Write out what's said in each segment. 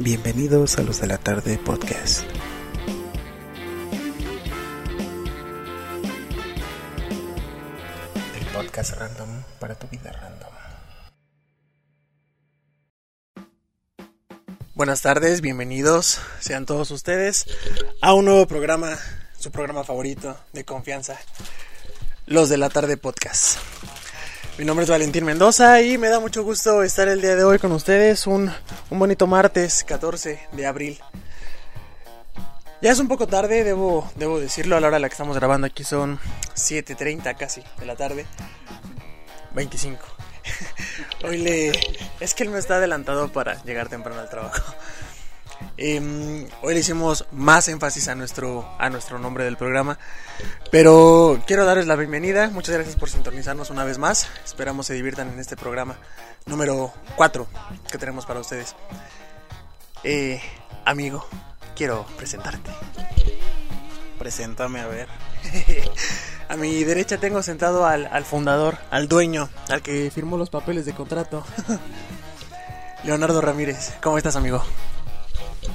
Bienvenidos a los de la tarde podcast. El podcast random para tu vida random. Buenas tardes, bienvenidos sean todos ustedes a un nuevo programa, su programa favorito de confianza, los de la tarde podcast. Mi nombre es Valentín Mendoza y me da mucho gusto estar el día de hoy con ustedes, un, un bonito martes 14 de abril. Ya es un poco tarde, debo, debo decirlo, a la hora a la que estamos grabando aquí son 7.30 casi de la tarde. 25. Hoy le... Es que él me está adelantado para llegar temprano al trabajo. Eh, hoy le hicimos más énfasis a nuestro, a nuestro nombre del programa. Pero quiero darles la bienvenida. Muchas gracias por sintonizarnos una vez más. Esperamos se diviertan en este programa número 4 que tenemos para ustedes. Eh, amigo, quiero presentarte. Preséntame a ver. a mi derecha tengo sentado al, al fundador, al dueño, al que firmó los papeles de contrato. Leonardo Ramírez, ¿cómo estás, amigo?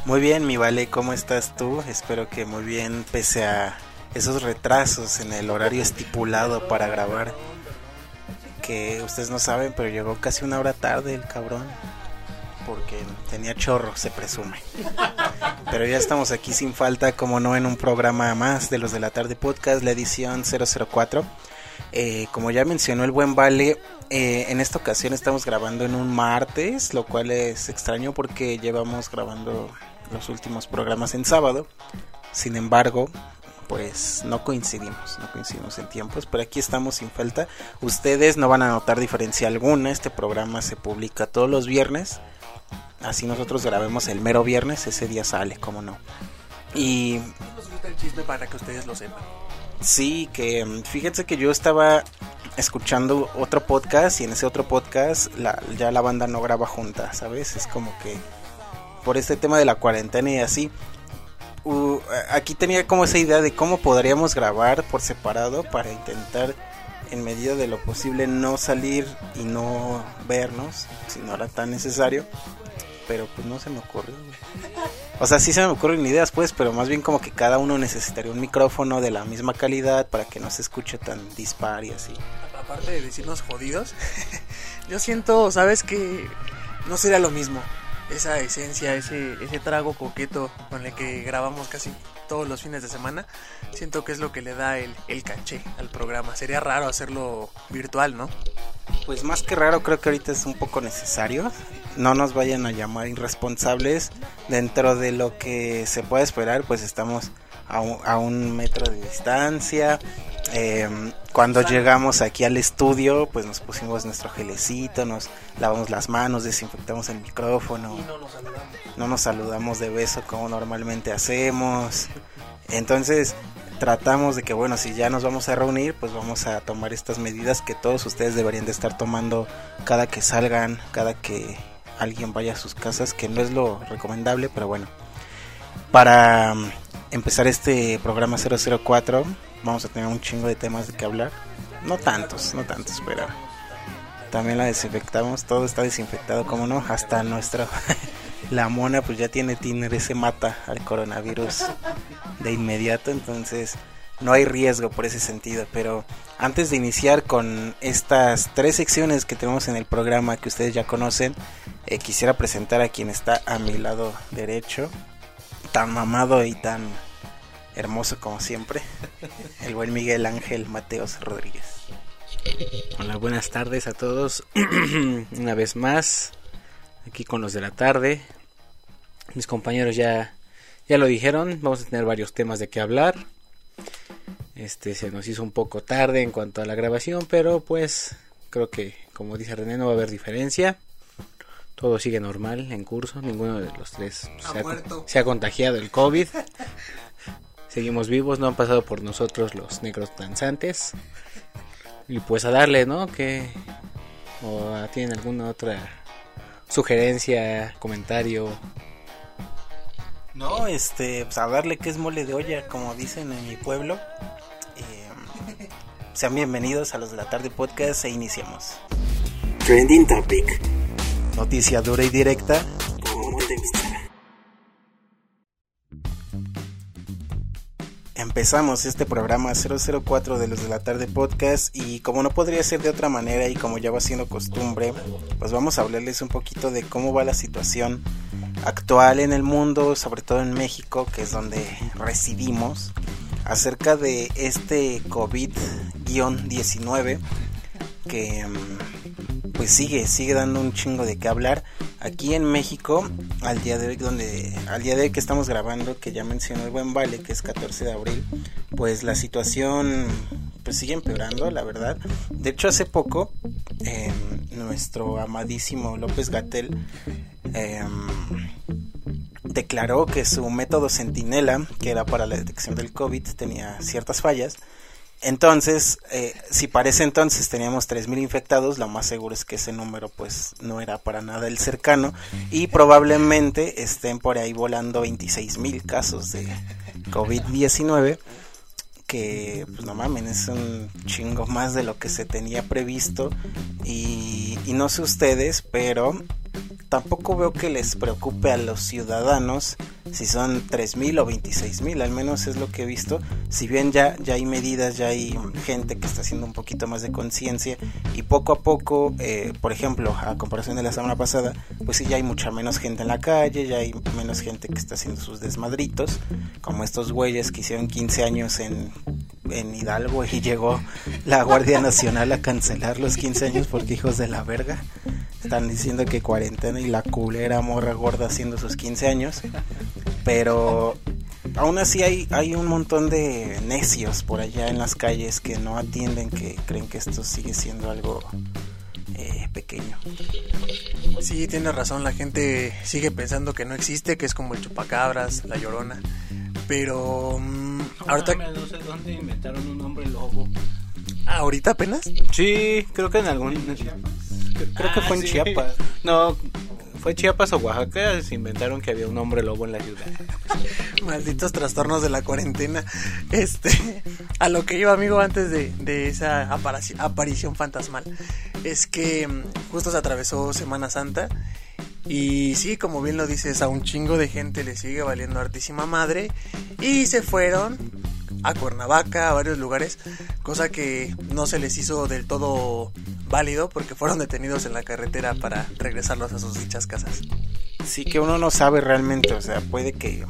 Muy bien, mi vale, ¿cómo estás tú? Espero que muy bien, pese a esos retrasos en el horario estipulado para grabar. Que ustedes no saben, pero llegó casi una hora tarde el cabrón. Porque tenía chorro, se presume. Pero ya estamos aquí sin falta, como no, en un programa más de los de la tarde podcast, la edición 004. Eh, como ya mencionó el buen Vale, eh, en esta ocasión estamos grabando en un martes, lo cual es extraño porque llevamos grabando los últimos programas en sábado. Sin embargo, pues no coincidimos, no coincidimos en tiempos, pero aquí estamos sin falta. Ustedes no van a notar diferencia alguna, este programa se publica todos los viernes. Así nosotros grabemos el mero viernes, ese día sale, como no. Y nos gusta el chisme para que ustedes lo sepan. Sí, que mm, fíjense que yo estaba escuchando otro podcast y en ese otro podcast la, ya la banda no graba junta, ¿sabes? Es como que por este tema de la cuarentena y así. Uh, aquí tenía como esa idea de cómo podríamos grabar por separado para intentar en medida de lo posible no salir y no vernos si no era tan necesario pero pues no se me ocurrió. O sea, sí se me ocurren ideas, pues, pero más bien como que cada uno necesitaría un micrófono de la misma calidad para que no se escuche tan dispar y así. Aparte de decirnos jodidos, yo siento, ¿sabes? Que no sería lo mismo. Esa esencia, ese, ese trago coqueto con el que grabamos casi todos los fines de semana, siento que es lo que le da el, el caché al programa. Sería raro hacerlo virtual, ¿no? Pues más que raro, creo que ahorita es un poco necesario. No nos vayan a llamar irresponsables. Dentro de lo que se puede esperar, pues estamos a un, a un metro de distancia. Eh, cuando llegamos aquí al estudio, pues nos pusimos nuestro gelecito, nos lavamos las manos, desinfectamos el micrófono. Y no nos saludamos. No nos saludamos de beso como normalmente hacemos. Entonces, tratamos de que bueno, si ya nos vamos a reunir, pues vamos a tomar estas medidas que todos ustedes deberían de estar tomando cada que salgan, cada que alguien vaya a sus casas, que no es lo recomendable, pero bueno. Para um, empezar este programa 004, vamos a tener un chingo de temas de que hablar. No tantos, no tantos, pero también la desinfectamos, todo está desinfectado, como no, hasta nuestra la mona pues ya tiene tiner, ese mata al coronavirus de inmediato, entonces no hay riesgo por ese sentido, pero antes de iniciar con estas tres secciones que tenemos en el programa que ustedes ya conocen, eh, quisiera presentar a quien está a mi lado derecho, tan mamado y tan hermoso como siempre, el buen Miguel Ángel Mateos Rodríguez. Hola, buenas tardes a todos. Una vez más, aquí con los de la tarde. Mis compañeros ya, ya lo dijeron, vamos a tener varios temas de qué hablar. Este se nos hizo un poco tarde en cuanto a la grabación, pero pues creo que como dice René no va a haber diferencia. Todo sigue normal en curso, ninguno de los tres se ha, se ha contagiado el COVID. Seguimos vivos, no han pasado por nosotros los negros danzantes. Y pues a darle, ¿no? Que o tienen alguna otra sugerencia, comentario. No, este, pues a darle que es mole de olla, como dicen en mi pueblo. Eh, sean bienvenidos a los de la tarde podcast e iniciamos. Trending Topic. Noticia dura y directa. Empezamos este programa 004 de los de la tarde podcast y como no podría ser de otra manera y como ya va siendo costumbre, pues vamos a hablarles un poquito de cómo va la situación actual en el mundo, sobre todo en México, que es donde residimos, acerca de este COVID-19 que mm, pues sigue, sigue dando un chingo de qué hablar. Aquí en México, al día de hoy, donde, al día de hoy que estamos grabando, que ya mencionó el buen Vale, que es 14 de abril, pues la situación pues sigue empeorando, la verdad. De hecho, hace poco, em, nuestro amadísimo López Gatel em, declaró que su método Centinela, que era para la detección del COVID, tenía ciertas fallas. Entonces, eh, si parece entonces teníamos 3.000 infectados, lo más seguro es que ese número pues no era para nada el cercano. Y probablemente estén por ahí volando 26.000 casos de COVID-19 que pues no mamen, es un chingo más de lo que se tenía previsto. Y, y no sé ustedes, pero tampoco veo que les preocupe a los ciudadanos si son 3.000 o 26.000, al menos es lo que he visto. Si bien ya, ya hay medidas, ya hay gente que está haciendo un poquito más de conciencia y poco a poco, eh, por ejemplo, a comparación de la semana pasada, pues sí ya hay mucha menos gente en la calle, ya hay menos gente que está haciendo sus desmadritos, como estos güeyes que hicieron 15 años en, en Hidalgo y llegó la Guardia Nacional a cancelar los 15 años porque hijos de la verga. Están diciendo que cuarentena y la culera morra gorda haciendo sus 15 años. Pero aún así hay, hay un montón de necios por allá en las calles que no atienden, que creen que esto sigue siendo algo eh, pequeño. Sí, tiene razón, la gente sigue pensando que no existe, que es como el chupacabras, la llorona. Pero mm, ahorita... No sé dónde inventaron un hombre lobo. ¿Ahorita apenas? Sí, creo que en algún... Creo que fue en Chiapas. No, fue Chiapas o Oaxaca, se inventaron que había un hombre lobo en la ciudad. Malditos trastornos de la cuarentena. Este, a lo que iba, amigo, antes de, de esa aparici- aparición fantasmal, es que mm, justo se atravesó Semana Santa. Y sí, como bien lo dices, a un chingo de gente le sigue valiendo hartísima madre. Y se fueron a Cuernavaca, a varios lugares, cosa que no se les hizo del todo válido porque fueron detenidos en la carretera para regresarlos a sus dichas casas. Sí que uno no sabe realmente, o sea, puede que,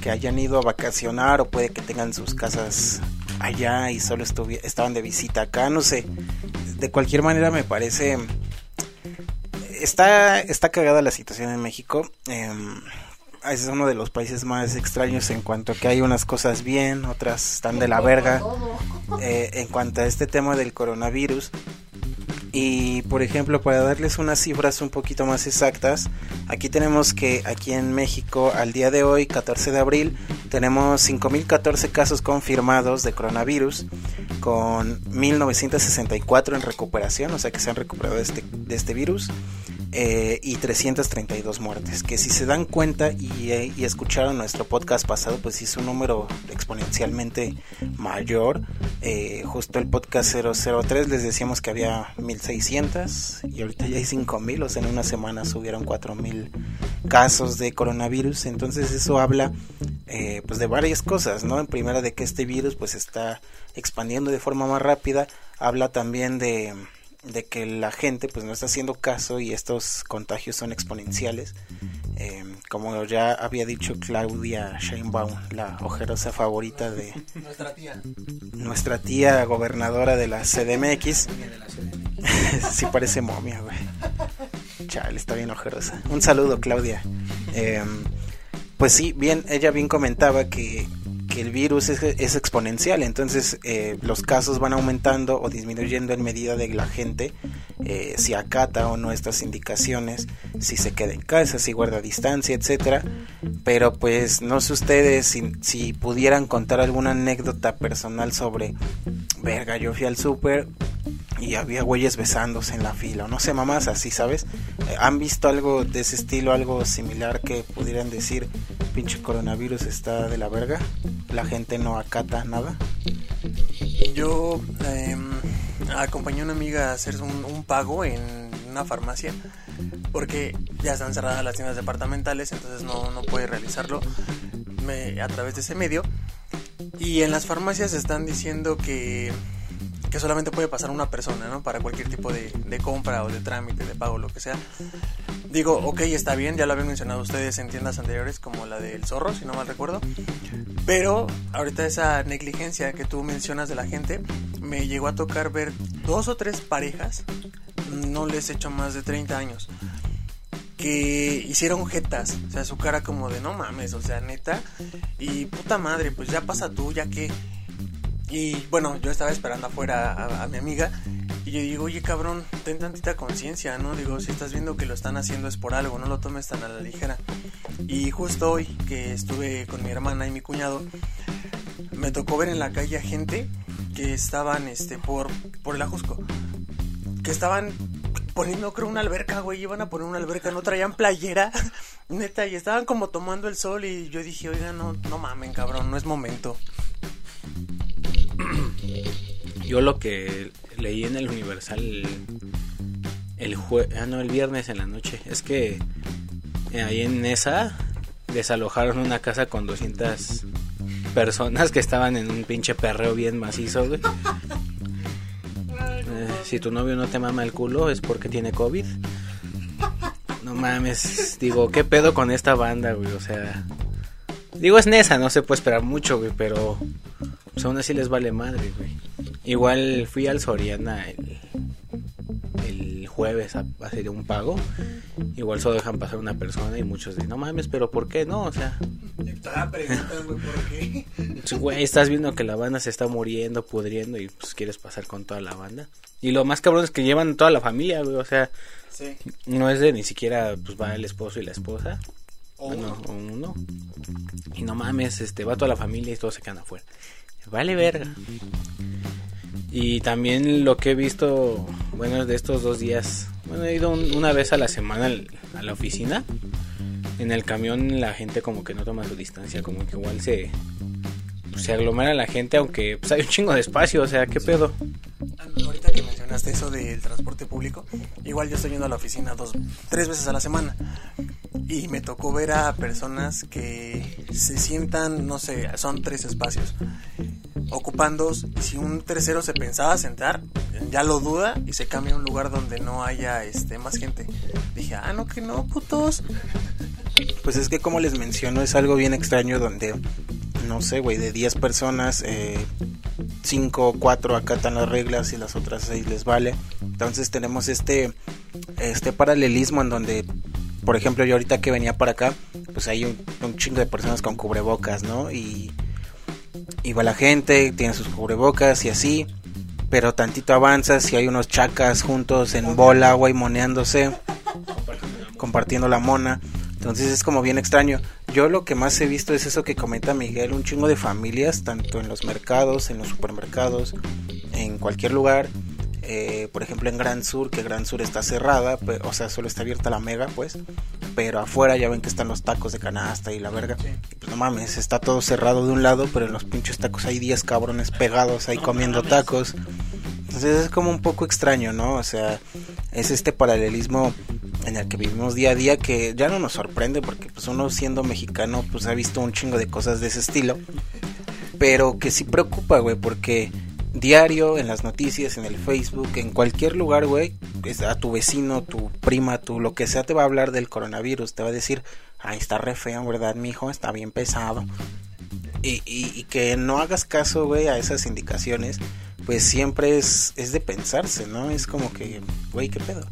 que hayan ido a vacacionar o puede que tengan sus casas allá y solo estaban de visita acá, no sé. De cualquier manera me parece... Está, está cagada la situación en México. em, es uno de los países más extraños en cuanto a que hay unas cosas bien, otras están de la verga. Eh, en cuanto a este tema del coronavirus, y por ejemplo, para darles unas cifras un poquito más exactas, aquí tenemos que aquí en México al día de hoy, 14 de abril, tenemos 5.014 casos confirmados de coronavirus, con 1.964 en recuperación, o sea que se han recuperado de este, de este virus, eh, y 332 muertes, que si se dan cuenta y, eh, y escucharon nuestro podcast pasado, pues es un número exponencialmente mayor. Eh, justo el podcast 003 les decíamos que había 1600 y ahorita ya hay 5000, o sea, en una semana subieron 4000 casos de coronavirus. Entonces eso habla eh, pues de varias cosas, ¿no? En primera de que este virus pues está expandiendo de forma más rápida, habla también de de que la gente pues no está haciendo caso y estos contagios son exponenciales. Eh, como ya había dicho Claudia Sheinbaum, la ojerosa favorita de Nuestra tía. nuestra tía gobernadora de la CDMX. sí parece momia, güey. Chale, está bien ojerosa. Un saludo, Claudia. Eh, pues sí, bien, ella bien comentaba que, que el virus es, exponencial, entonces eh, los casos van aumentando o disminuyendo en medida de la gente eh, si acata o no estas indicaciones, si se queda en casa, si guarda distancia, etcétera. Pero pues no sé ustedes si, si pudieran contar alguna anécdota personal sobre, verga, yo fui al súper y había güeyes besándose en la fila, no sé, mamás así, ¿sabes? Eh, ¿Han visto algo de ese estilo, algo similar que pudieran decir, pinche coronavirus está de la verga? La gente no acata nada. Yo eh, acompañé a una amiga a hacer un, un pago en una farmacia porque ya están cerradas las tiendas departamentales, entonces no, no puede realizarlo me- a través de ese medio. Y en las farmacias están diciendo que, que solamente puede pasar una persona, ¿no? Para cualquier tipo de, compra o de trámite, de pago, lo que sea. Digo, ok, está bien, ya lo habían mencionado ustedes en tiendas anteriores como la del zorro, si no mal recuerdo. Pero ahorita esa negligencia que tú mencionas de la gente, me llegó a tocar ver dos o tres parejas, no les he hecho más de 30 años, que hicieron jetas, o sea, su cara como de no mames, o sea, neta, y puta madre, pues ya pasa tú, ya que... Y bueno, yo estaba esperando afuera a, mi amiga y yo digo, oye cabrón, ten tantita conciencia, ¿no? Digo, si estás viendo que lo están haciendo es por algo, no lo tomes tan a la ligera. Y justo hoy que estuve con mi hermana y mi cuñado, me tocó ver en la calle a gente que estaban este por, por el Ajusco. Que estaban poniendo creo una alberca, güey, iban a poner una alberca, no traían playera, neta, y estaban como tomando el sol y yo dije, oiga, no, no mamen, cabrón, no es momento. Yo lo que leí en el Universal el, el jue ah, no, el viernes en la noche es que eh, ahí en esa desalojaron una casa con 200 personas que estaban en un pinche perreo bien macizo, güey. Eh, si tu novio no te mama el culo es porque tiene COVID. No mames, digo, ¿qué pedo con esta banda, güey? O sea, digo, es Nesa, no se puede esperar mucho, güey, pero pues aún así les vale madre, güey. Igual fui al Soriana el, el jueves a, a hacer un pago. Igual solo dejan pasar una persona y muchos dicen, no mames, pero ¿por qué no? O sea, Estaba preguntando por qué. güey, estás viendo que la banda se está muriendo, pudriendo y pues quieres pasar con toda la banda. Y lo más cabrón es que llevan toda la familia, güey, o sea, Sí. no es de ni siquiera, pues va el esposo y la esposa. O Bueno, o uno. Y no mames, este, va toda la familia y todos se quedan afuera. Vale verga. Y también lo que he visto, bueno, de estos dos días, bueno, he ido un- una vez a la semana a la oficina. En el camión la gente como que no toma su distancia, como que igual se, se aglomera la gente, aunque pues, hay un chingo de espacio, o sea, ¿qué pedo? Ahorita que mencionaste eso del transporte público, igual yo estoy yendo a la oficina dos, tres veces a la semana y me tocó ver a personas que se sientan, no sé, son tres espacios, ocupan dos si un tercero se pensaba sentar, ya lo duda y se cambia a un lugar donde no haya este más gente. Dije, ah, no, que no, putos. Pues es que como les menciono es algo bien extraño donde, no sé, güey, de 10 personas, 5 o 4 acatan las reglas y las otras 6 les vale. Entonces tenemos este, este paralelismo en donde, por ejemplo, yo ahorita que venía para acá, pues hay un, chingo de personas con cubrebocas, ¿no? Y, y va la gente, tiene sus cubrebocas y así. Pero tantito avanzas y hay unos chacas juntos en bola, güey, moneándose compartiendo la mona. Entonces es como bien extraño. Yo lo que más he visto es eso que comenta Miguel, un chingo de familias, tanto en los mercados, en los supermercados, en cualquier lugar. Eh, por ejemplo en Gran Sur, que Gran Sur está cerrada, pe- o sea, solo está abierta la mega, pues. Pero afuera ya ven que están los tacos de canasta y la verga. Y pues no mames, está todo cerrado de un lado, pero en los pinches tacos hay 10 cabrones pegados ahí comiendo tacos. Entonces es como un poco extraño, ¿no? O sea, es este paralelismo en el que vivimos día a día que ya no nos sorprende porque pues uno siendo mexicano pues ha visto un chingo de cosas de ese estilo. Pero que sí preocupa, güey, porque diario en las noticias, en el Facebook, en cualquier lugar, güey, a tu vecino, tu prima, tu lo que sea te va a hablar del coronavirus, te va a decir, ay, está re feo, ¿verdad, mijo? Está bien pesado. Y, y, y que no hagas caso, güey, a esas indicaciones, pues siempre es, es de pensarse, ¿no? Es como que, güey, ¿qué pedo?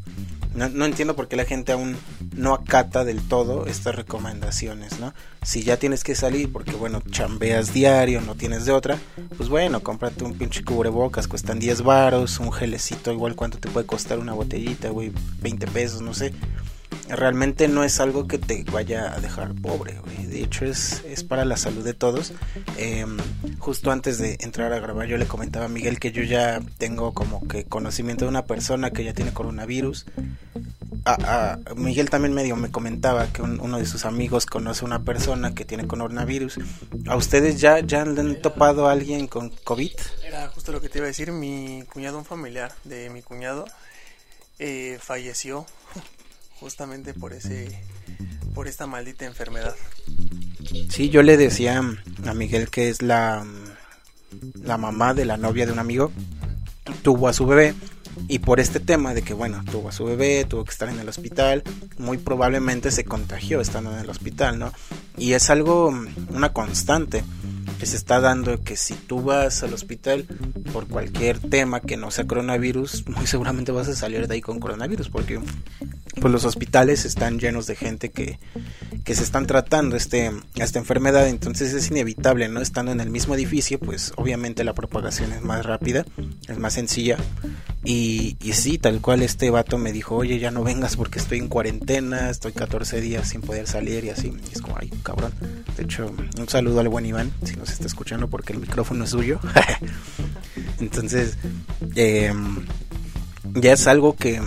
No, no entiendo por qué la gente aún no acata del todo estas recomendaciones, ¿no? Si ya tienes que salir porque, bueno, chambeas diario, no tienes de otra, pues bueno, cómprate un pinche cubrebocas, cuestan 10 varos, un gelecito, igual cuánto te puede costar una botellita, güey, 20 pesos, no sé. Realmente no es algo que te vaya a dejar pobre. De hecho, es, es para la salud de todos. Eh, justo antes de entrar a grabar, yo le comentaba a Miguel que yo ya tengo como que conocimiento de una persona que ya tiene coronavirus. A, a- Miguel también medio me comentaba que un- uno de sus amigos conoce a una persona que tiene coronavirus. ¿A ustedes ya, ya han topado a alguien con COVID? Era justo lo que te iba a decir, mi cuñado, un familiar de mi cuñado, eh, falleció justamente por ese, por esta maldita enfermedad. Sí, yo le decía a Miguel que es la, la mamá de la novia de un amigo. Tuvo a su bebé y por este tema de que, bueno, tuvo a su bebé, tuvo que estar en el hospital, muy probablemente se contagió estando en el hospital, ¿no? Y es algo, una constante que se está dando que si tú vas al hospital por cualquier tema que no sea coronavirus, muy seguramente vas a salir de ahí con coronavirus porque pues los hospitales están llenos de gente que, que se están tratando este, esta enfermedad, entonces es inevitable, ¿no? Estando en el mismo edificio, pues obviamente la propagación es más rápida, es más sencilla. Y, y sí, tal cual este vato me dijo, oye, ya no vengas porque estoy en cuarentena, estoy 14 días sin poder salir y así. Y es como, ay, cabrón. De hecho, un saludo al buen Iván, si nos está escuchando porque el micrófono es suyo. entonces, eh, ya es algo que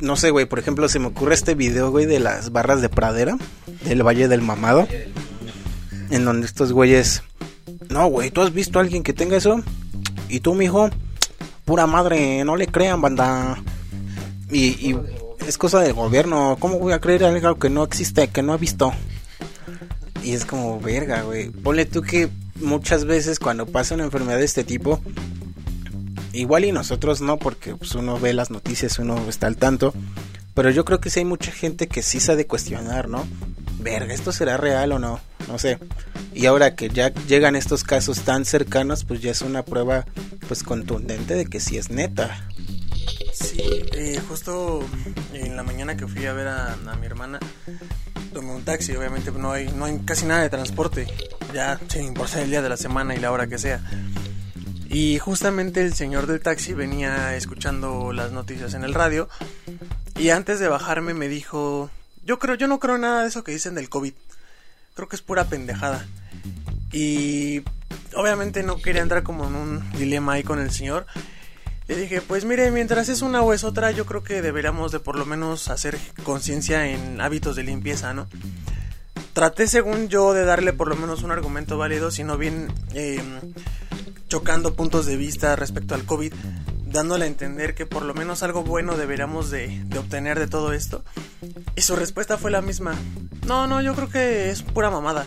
no sé, güey, por ejemplo, se me ocurre este video, güey, de las barras de pradera del Valle del Mamado. En donde estos güeyes. No, güey, ¿tú has visto a alguien que tenga eso? Y tú, mijo, pura madre, no le crean, banda. Y, y es cosa del gobierno. ¿Cómo voy a creer algo que no existe, que no he visto? Y es como, verga, güey. Ponle tú que muchas veces cuando pasa una enfermedad de este tipo, igual y nosotros no, porque pues, uno ve las noticias, uno está al tanto. Pero yo creo que sí hay mucha gente que sí sabe cuestionar, ¿no? Verga, ¿esto será real o no? No sé. Y ahora que ya llegan estos casos tan cercanos, pues ya es una prueba pues contundente de que sí es neta. Sí, eh, justo en la mañana que fui a ver a, mi hermana, tomé un taxi, obviamente no hay, no hay casi nada de transporte, ya sin importar el día de la semana y la hora que sea. Y justamente el señor del taxi venía escuchando las noticias en el radio y antes de bajarme me dijo, yo creo, yo no creo nada de eso que dicen del COVID. Creo que es pura pendejada. Y obviamente no quería entrar como en un dilema ahí con el señor. Le dije, pues mire, mientras es una o es otra, yo creo que deberíamos de por lo menos hacer conciencia en hábitos de limpieza, ¿no? Traté, según yo, de darle por lo menos un argumento válido, sino bien eh, chocando puntos de vista respecto al COVID, dándole a entender que por lo menos algo bueno deberíamos de, obtener de todo esto. Y su respuesta fue la misma. No, no, yo creo que es pura mamada.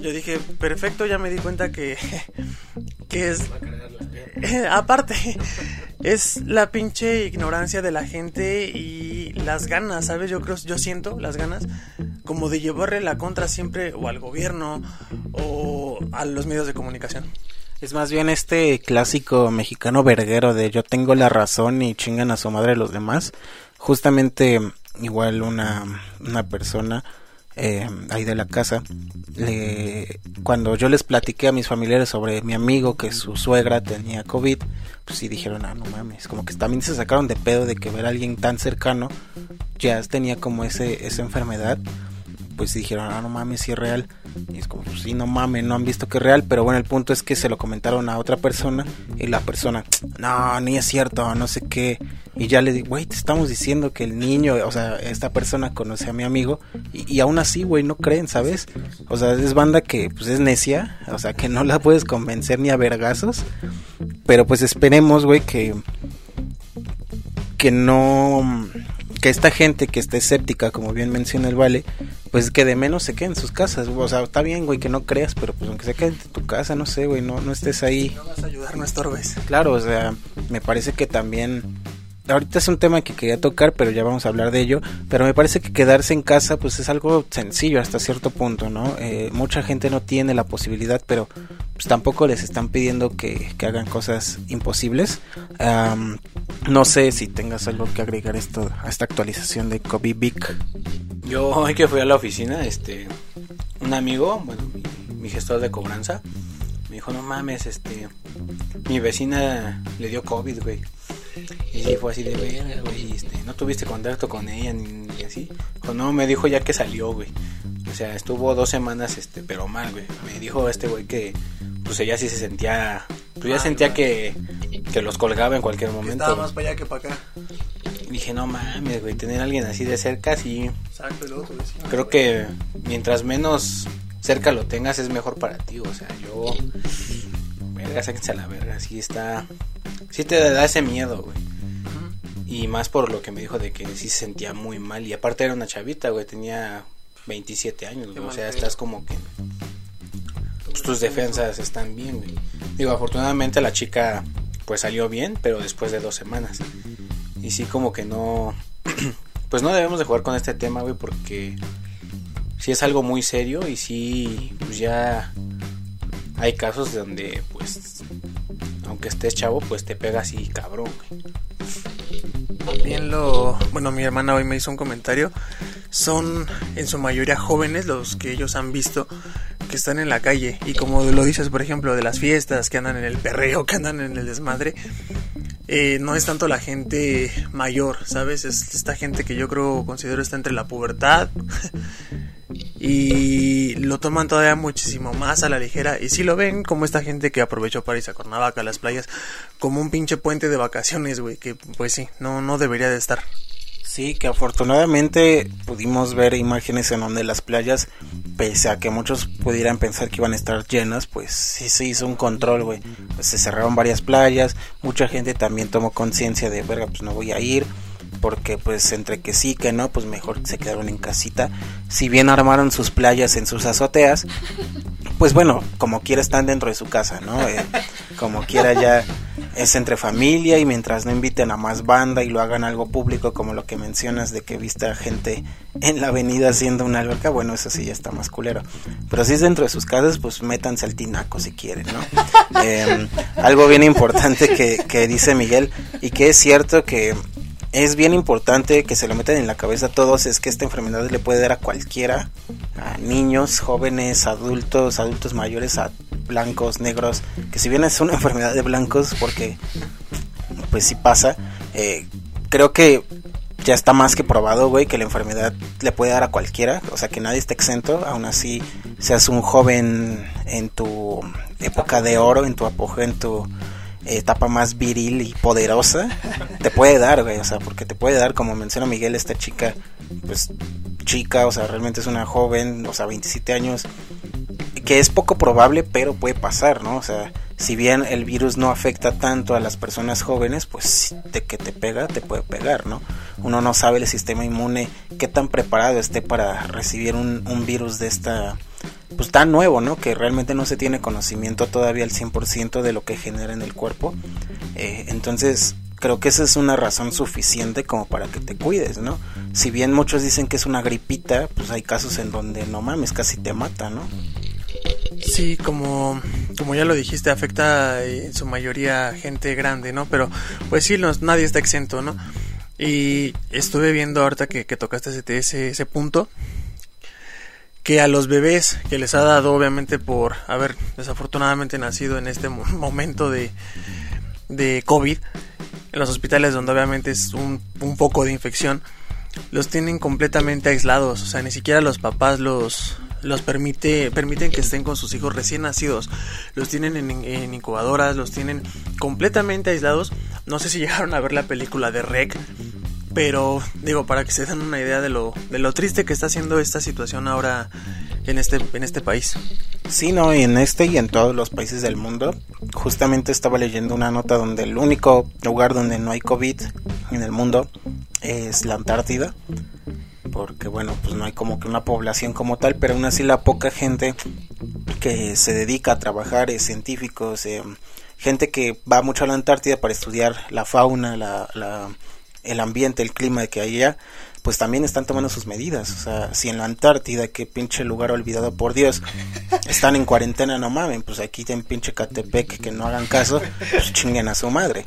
Yo dije, perfecto, ya me di cuenta que, que es... aparte, es la pinche ignorancia de la gente y las ganas, ¿sabes? Yo creo, yo siento las ganas como de llevarle la contra siempre o al gobierno o a los medios de comunicación. Es más bien este clásico mexicano verguero de yo tengo la razón y chingan a su madre los demás. Justamente igual una, una persona eh, ahí de la casa, le, cuando yo les platiqué a mis familiares sobre mi amigo que su suegra tenía COVID, pues sí dijeron, ah, no mames, como que también se sacaron de pedo de que ver a alguien tan cercano ya tenía como ese, esa enfermedad pues dijeron, ah, no mames, si es real. Y es como, pues sí, no mames, no han visto que es real. Pero bueno, el punto es que se lo comentaron a otra persona. Y la persona, no, ni es cierto, no sé qué. Y ya le digo, güey, te estamos diciendo que el niño, o sea, esta persona conoce a mi amigo. Y, y aún así, güey, no creen, ¿sabes? O sea, es banda que pues es necia. O sea, que no la puedes convencer ni a vergazos. Pero pues esperemos, güey, que. Que no que esta gente que está escéptica, como bien menciona el Vale, pues que de menos se quede en sus casas. O sea, está bien, güey, que no creas, pero pues aunque se quede en tu casa, no sé, güey, no, no estés ahí. No vas a ayudar, no estorbes. Claro, o sea, me parece que también ahorita es un tema que quería tocar, pero ya vamos a hablar de ello. Pero me parece que quedarse en casa, pues es algo sencillo hasta cierto punto, ¿no? Eh, mucha gente no tiene la posibilidad, pero pues tampoco les están pidiendo que, que hagan cosas imposibles. No sé si tengas algo que agregar esto a esta actualización de Kobe Vic. Yo hoy que fui a la oficina, este, un amigo, bueno, mi, mi gestor de cobranza, me dijo, no mames, este, mi vecina le dio COVID, güey. Y sí, fue así de verga, güey. Este, no tuviste contacto con ella ni, ni así. O no, me dijo ya que salió, güey. O sea, estuvo dos semanas, este, pero mal, güey. Me dijo este güey que, pues ella sí se sentía, pues ya sentía que, que los colgaba en cualquier momento. Estaba más para allá que para acá. Y dije, no mames, güey, tener a alguien así de cerca, sí. Exacto, luego tu vecino. Creo que mientras menos cerca lo tengas es mejor para ti. O sea, yo, verga, sáquense a la verga. Sí está, sí te da ese miedo, güey. Y más por lo que me dijo de que sí se sentía muy mal. Y aparte era una chavita, güey. Tenía 27 años, güey. O sea, estás como que pues, tus defensas están bien, güey. Digo, afortunadamente la chica pues salió bien, pero después de dos semanas. Y sí como que no pues no debemos de jugar con este tema, güey, porque sí es algo muy serio y sí pues ya hay casos donde pues aunque estés chavo, pues te pega así cabrón, güey. Lo, bueno, mi hermana hoy me hizo un comentario. Son en su mayoría jóvenes los que ellos han visto que están en la calle y como lo dices, por ejemplo, de las fiestas, que andan en el perreo, que andan en el desmadre, eh, no es tanto la gente mayor, ¿sabes? Es esta gente que yo creo, considero está entre la pubertad y lo toman todavía muchísimo más a la ligera y si lo ven como esta gente que aprovechó para a Cuernavaca, a las playas, como un pinche puente de vacaciones, güey, que pues sí, no, no debería de estar. Sí, que afortunadamente pudimos ver imágenes en donde las playas, pese a que muchos pudieran pensar que iban a estar llenas, pues sí se hizo un control, güey. Pues se cerraron varias playas, mucha gente también tomó conciencia de, verga, pues no voy a ir, porque pues entre que sí, que no, pues mejor se quedaron en casita. Si bien armaron sus playas en sus azoteas, pues bueno, como quiera están dentro de su casa, ¿no? Eh, como quiera ya es entre familia y mientras no inviten a más banda y lo hagan algo público como lo que mencionas de que viste a gente en la avenida haciendo una alberca, bueno, eso sí ya está más culero. Pero si es dentro de sus casas, pues métanse al tinaco si quieren, ¿no? Eh, algo bien importante que, que dice Miguel y que es cierto que es bien importante que se lo metan en la cabeza a todos es que esta enfermedad le puede dar a cualquiera, a niños, jóvenes, adultos, adultos mayores, a blancos, negros, que si bien es una enfermedad de blancos, porque pues sí pasa, eh, creo que ya está más que probado, güey, que la enfermedad le puede dar a cualquiera, o sea que nadie está exento, aún así seas un joven en tu época de oro, en tu apogeo, en tu etapa más viril y poderosa, te puede dar, güey, o sea, porque te puede dar, como menciona Miguel, esta chica, pues chica, o sea, realmente es una joven, o sea, 27 años, que es poco probable, pero puede pasar, ¿no? O sea, si bien el virus no afecta tanto a las personas jóvenes, pues de que te pega, te puede pegar, ¿no? Uno no sabe el sistema inmune qué tan preparado esté para recibir un, un virus de esta, pues tan nuevo, ¿no? Que realmente no se tiene conocimiento todavía al 100% de lo que genera en el cuerpo. Eh, entonces, creo que esa es una razón suficiente como para que te cuides, ¿no? Si bien muchos dicen que es una gripita, pues hay casos en donde no mames, casi te mata, ¿no? Sí, como, como ya lo dijiste, afecta en su mayoría gente grande, ¿no? Pero pues sí, nos- nadie está exento, ¿no? Y estuve viendo ahorita que, que tocaste ese, ese, ese punto, que a los bebés que les ha dado, obviamente por haber desafortunadamente nacido en este mo- momento de, de COVID, en los hospitales donde obviamente es un, un foco de infección, los tienen completamente aislados, o sea, ni siquiera los papás los los permite permiten que estén con sus hijos recién nacidos, los tienen en, incubadoras, los tienen completamente aislados. No sé si llegaron a ver la película de Rec, pero digo para que se den una idea de lo de lo triste que está haciendo esta situación ahora en este en este país. Sí, no, y en este y en todos los países del mundo. Justamente estaba leyendo una nota donde el único lugar donde no hay COVID en el mundo es la Antártida. Porque bueno, pues no hay como que una población como tal, pero aún así la poca gente que se dedica a trabajar, eh, científicos, eh, gente que va mucho a la Antártida para estudiar la fauna, la, la, el ambiente, el clima que hay allá, pues también están tomando sus medidas. O sea, si en la Antártida, que pinche lugar olvidado por Dios, están en cuarentena, no mamen, pues aquí en pinche Catepec que no hagan caso, pues chinguen a su madre.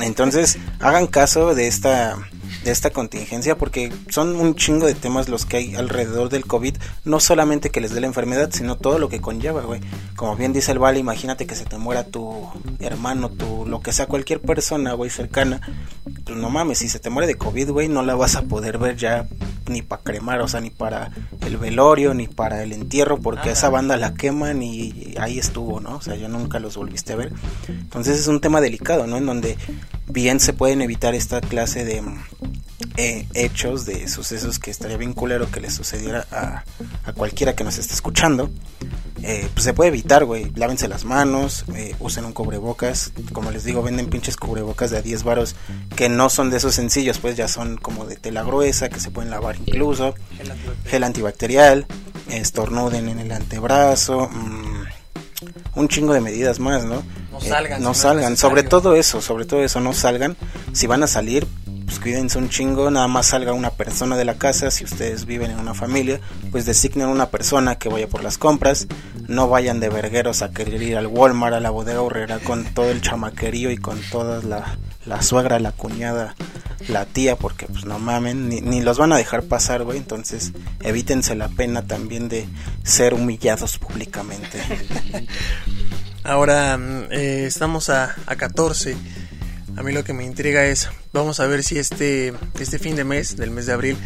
Entonces, hagan caso de esta de esta contingencia porque son un chingo de temas los que hay alrededor del COVID, no solamente que les dé la enfermedad, sino todo lo que conlleva, güey. Como bien dice el Vale, imagínate que se te muera tu hermano, tu lo que sea, cualquier persona, güey, cercana. Pues no mames, si se te muere de COVID, güey, no la vas a poder ver ya ni para cremar, o sea, ni para el velorio, ni para el entierro, porque esa banda la queman y ahí estuvo, ¿no? O sea, ya nunca los volviste a ver. Entonces es un tema delicado, ¿no? En donde bien se pueden evitar esta clase de eh, hechos, de sucesos que estaría bien culero que le sucediera a, a cualquiera que nos esté escuchando. eh, pues se puede evitar, güey. Lávense las manos, eh, usen un cubrebocas. Como les digo, venden pinches cubrebocas de a 10 varos que no son de esos sencillos, pues ya son como de tela gruesa, que se pueden lavar incluso. Gel antibacterial, estornuden en el antebrazo. mm, un chingo de medidas más, ¿no? No salgan, no salgan. Sobre todo eso, sobre todo eso, no salgan. Si van a salir, pues cuídense un chingo, nada más salga una persona de la casa, si ustedes viven en una familia, pues designen una persona que vaya por las compras, no vayan de vergueros a querer ir al Walmart, a la bodega horrera con todo el chamaquerío y con toda la, la suegra, la cuñada, la tía, porque pues no mamen, ni, ni los van a dejar pasar, güey, entonces evítense la pena también de ser humillados públicamente. Ahora mm, eh, estamos a, a 14. A mí lo que me intriga es, vamos a ver si este, este fin de mes, del mes de abril,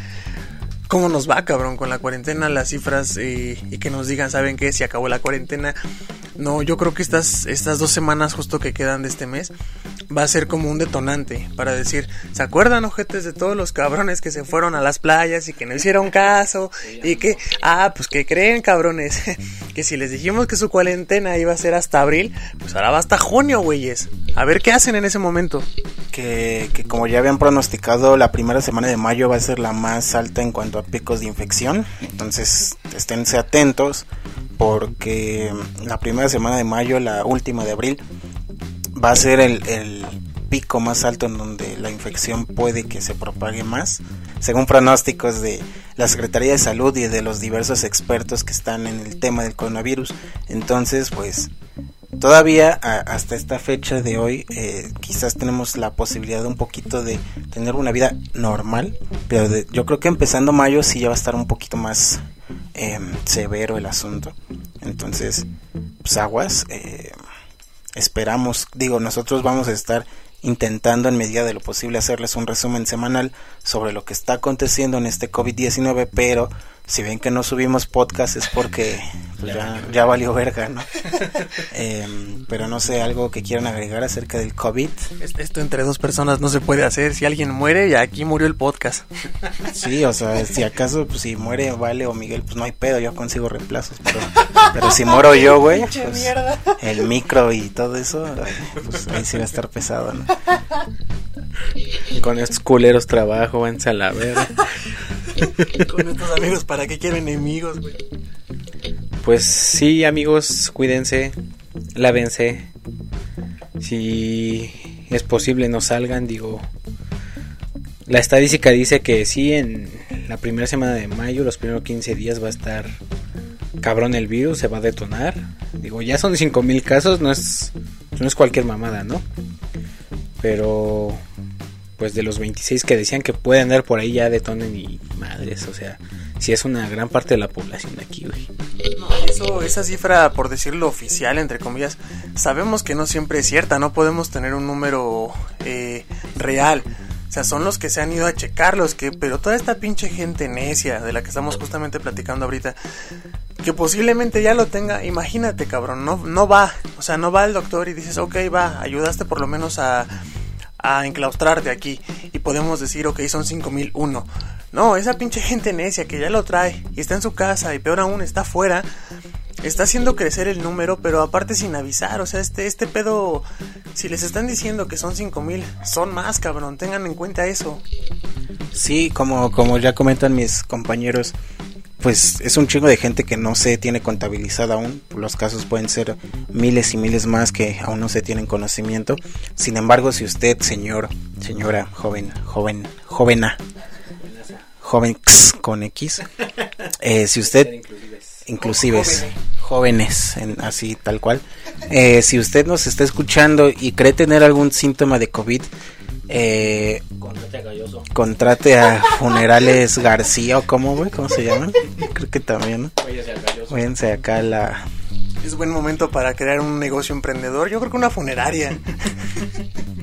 cómo nos va, cabrón, con la cuarentena, las cifras eh, y que nos digan, ¿saben qué? Si acabó la cuarentena. No, yo creo que estas, estas dos semanas justo que quedan de este mes va a ser como un detonante para decir, ¿se acuerdan, ojetes, de todos los cabrones que se fueron a las playas y que no hicieron caso? Y que, ah, pues que creen, cabrones, que si les dijimos que su cuarentena iba a ser hasta abril, pues ahora va hasta junio, güeyes. A ver qué hacen en ese momento. que, que como ya habían pronosticado, la primera semana de mayo va a ser la más alta en cuanto a picos de infección. Entonces, esténse atentos porque la primera semana de mayo, la última de abril, va a ser el, el pico más alto en donde la infección puede que se propague más, según pronósticos de la Secretaría de Salud y de los diversos expertos que están en el tema del coronavirus. Entonces, pues todavía hasta esta fecha de hoy eh, quizás tenemos la posibilidad de un poquito de tener una vida normal pero de- yo creo que empezando mayo sí ya va a estar un poquito más eh, severo el asunto. Entonces pues aguas eh, esperamos digo nosotros vamos a estar intentando en medida de lo posible hacerles un resumen semanal sobre lo que está aconteciendo en este COVID-19 pero si ven que no subimos podcast es porque pues, ya, ya valió verga, ¿no? Em, pero no sé, algo que quieran agregar acerca del COVID. Es- Esto entre dos personas no se puede hacer. Si alguien muere, ya aquí murió el podcast. Sí, o sea, si acaso, pues si muere Vale o Miguel, pues no hay pedo, yo consigo reemplazos. Pero, pero si muero yo, güey, pues, el micro y todo eso, pues ahí sí va a estar pesado, ¿no? Con estos culeros trabajo, váyanse a la verga. Con estos amigos, ¿para qué quiero enemigos, güey? Pues sí, amigos, cuídense, lávense. Si es posible, no salgan, digo. La estadística dice que sí, en la primera semana de mayo, los primeros 15 días va a estar cabrón el virus, se va a detonar. Digo, ya son 5000 casos, no es, no es cualquier mamada, ¿no? Pero, pues de los 26 que decían que pueden andar por ahí, ya detonen y madres, o sea, si es una gran parte de la población de aquí, güey. Eso, esa cifra, por decirlo oficial, entre comillas, sabemos que no siempre es cierta, no podemos tener un número eh, real. O sea, son los que se han ido a checar, los que, pero toda esta pinche gente necia de la que estamos justamente platicando ahorita, que posiblemente ya lo tenga, imagínate, cabrón, no, no va, o sea, no va al doctor y dices, ok, va, ayudaste por lo menos a, a enclaustrarte aquí y podemos decir, ok, son 5001. No, esa pinche gente necia que ya lo trae y está en su casa y peor aún está afuera, está haciendo crecer el número, pero aparte sin avisar, o sea, este, este pedo, si les están diciendo que son 5000, son más, cabrón, tengan en cuenta eso. Sí, como, como ya comentan mis compañeros, pues es un chingo de gente que no se tiene contabilizada aún. Los casos pueden ser miles y miles más que aún no se tienen conocimiento. Sin embargo, si usted, señor, señora, joven, joven, jovena, joven con X, eh, si usted, inclusives, jóvenes, en, así tal cual, eh, si usted nos está escuchando y cree tener algún síntoma de COVID, eh, contrate a Funerales García o cómo, güey, ¿cómo se llaman? Creo que también, ¿no? Acá a la... Es buen momento para crear un negocio emprendedor, yo creo que una funeraria.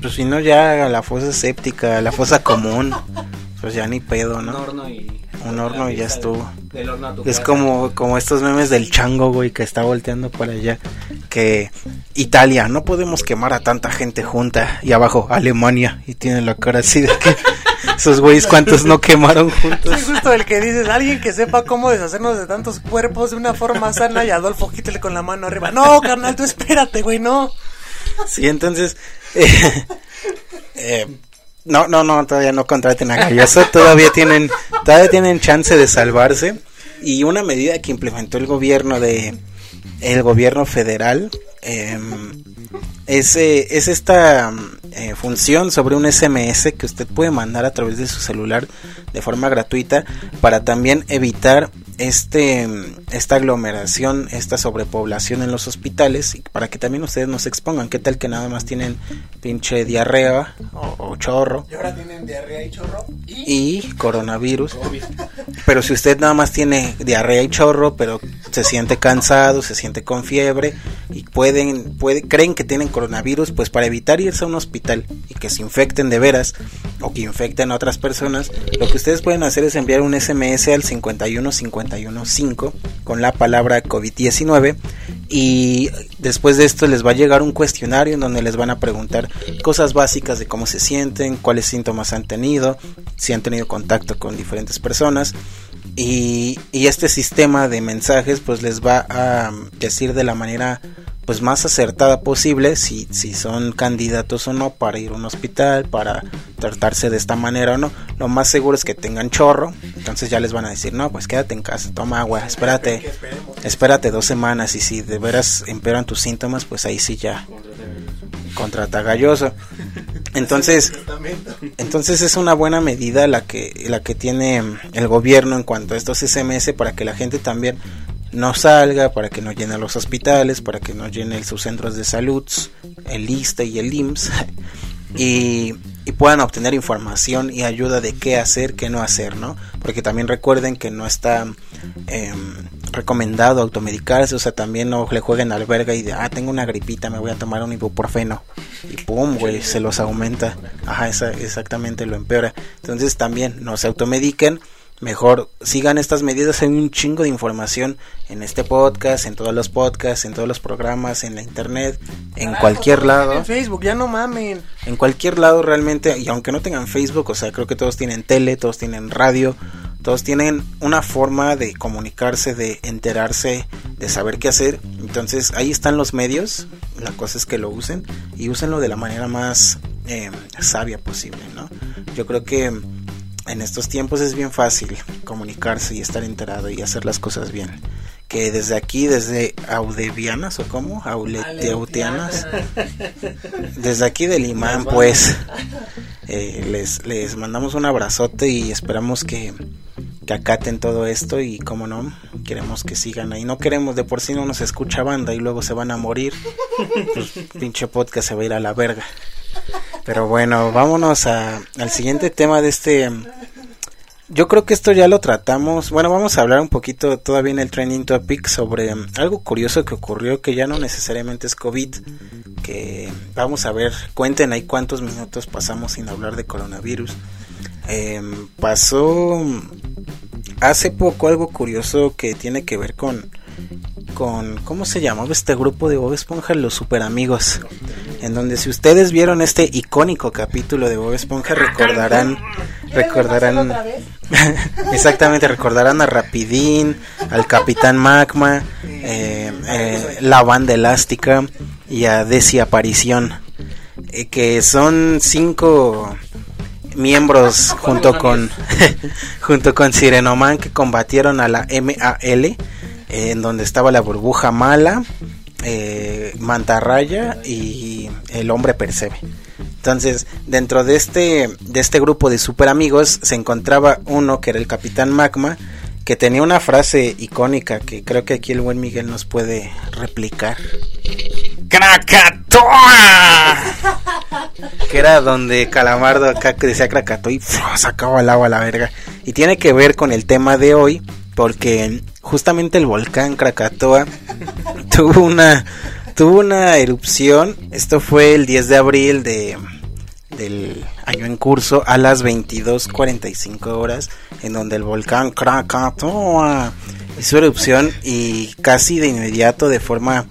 Pues si no, ya a la fosa séptica, a la fosa común, pues ya ni pedo, ¿no? horno y... Un horno y ya estuvo. Del horno a tu Es casa. como, como estos memes del chango, güey, que está volteando para allá. Que Italia, no podemos quemar a tanta gente junta. Y abajo, Alemania. Y tiene la cara así de que Esos güeyes cuántos no quemaron juntos. Sí, justo el que dices, alguien que sepa cómo deshacernos de tantos cuerpos de una forma sana y Adolfo quítale con la mano arriba. No, carnal, tú espérate, güey, no. Sí, entonces... eh, eh, no, no, no, todavía no contraten a Galloso, todavía tienen, todavía tienen chance de salvarse. Y una medida que implementó el gobierno de el gobierno federal eh, es, es esta eh, función sobre un SMS que usted puede mandar a través de su celular de forma gratuita para también evitar este esta aglomeración, esta sobrepoblación en los hospitales y para que también ustedes no se expongan. ¿Qué tal que nada más tienen pinche diarrea o, o chorro Y ahora tienen diarrea y chorro. Y y coronavirus? Pero si usted nada más tiene diarrea y chorro, pero se siente cansado, se siente con fiebre y pueden, puede, creen que tienen coronavirus, pues para evitar irse a un hospital y que se infecten de veras o que infecten a otras personas, lo que ustedes pueden hacer es enviar un SMS al 51515 con la palabra COVID-19 y después de esto les va a llegar un cuestionario en donde les van a preguntar cosas básicas de cómo se sienten, cuáles síntomas han tenido, si han tenido contacto con diferentes personas y, y este sistema de mensajes pues les va a um, decir de la manera pues más acertada posible si, si son candidatos o no para ir a un hospital, para tratarse de esta manera o no. Lo más seguro es que tengan chorro, entonces ya les van a decir, no, pues quédate en casa, toma agua, espérate, espérate dos semanas y si de veras empeoran tus síntomas, pues ahí sí ya contrata galloso. Entonces, entonces es una buena medida la que la que tiene el gobierno en cuanto a estos SMS para que la gente también no salga, para que no llene los hospitales, para que no llene sus centros de salud, el ISTE y el IMSS y, y puedan obtener información y ayuda de qué hacer, qué no hacer, ¿no? Porque también recuerden que no está eh, recomendado automedicarse, o sea, también no le jueguen al verga y de, ah, tengo una gripita, me voy a tomar un ibuprofeno y pum, güey, se los aumenta, ajá, esa, exactamente lo empeora. Entonces también no se automediquen, mejor sigan estas medidas. Hay un chingo de información en este podcast, en todos los podcasts, en todos los programas, en la internet, en cualquier lado. En Facebook, ya no mamen. En cualquier lado realmente, y aunque no tengan Facebook, o sea, creo que todos tienen tele, todos tienen radio, todos tienen una forma de comunicarse, de enterarse, de saber qué hacer. Entonces ahí están los medios, la cosa es que lo usen y úsenlo de la manera más eh, sabia posible, ¿no? Yo creo que en estos tiempos es bien fácil comunicarse y estar enterado y hacer las cosas bien. Que desde aquí, desde Audevianas o cómo, Auleteutianas, desde aquí del imán, pues eh, les, les mandamos un abrazote y esperamos que, que acaten todo esto y como no, queremos que sigan ahí. No queremos, de por sí no nos escucha banda y luego se van a morir. Pues, pinche podcast se va a ir a la verga. Pero bueno, vámonos a, al siguiente tema de este. Yo creo que esto ya lo tratamos. Bueno, vamos a hablar un poquito todavía en el trending topic sobre um, algo curioso que ocurrió que ya no necesariamente es COVID. Que vamos a ver, cuenten ahí cuántos minutos pasamos sin hablar de coronavirus. Eh, pasó hace poco algo curioso que tiene que ver con con ¿cómo se llamaba este grupo de Bob Esponja? Los Super Amigos. En donde si ustedes vieron este icónico capítulo de Bob Esponja recordarán recordarán exactamente recordarán a Rapidín, al Capitán Magma, eh, eh, la banda elástica y a Desi Aparición, eh, que son cinco miembros junto con junto con Sirenoman que combatieron a la MAL en donde estaba la burbuja mala, eh, mantarraya y el hombre percebe. Entonces, dentro de este, de este grupo de super amigos se encontraba uno que era el Capitán Magma, que tenía una frase icónica que creo que aquí el buen Miguel nos puede replicar. ¡Krakatoa! que era donde Calamardo acá decía Krakatoa y ¡fua! sacaba el agua a la verga. Y tiene que ver con el tema de hoy, porque justamente el volcán Krakatoa tuvo una tuvo una erupción. Esto fue el 10 de abril de del año en curso a las 22:45 horas en donde el volcán Krakatoa hizo erupción y casi de inmediato de forma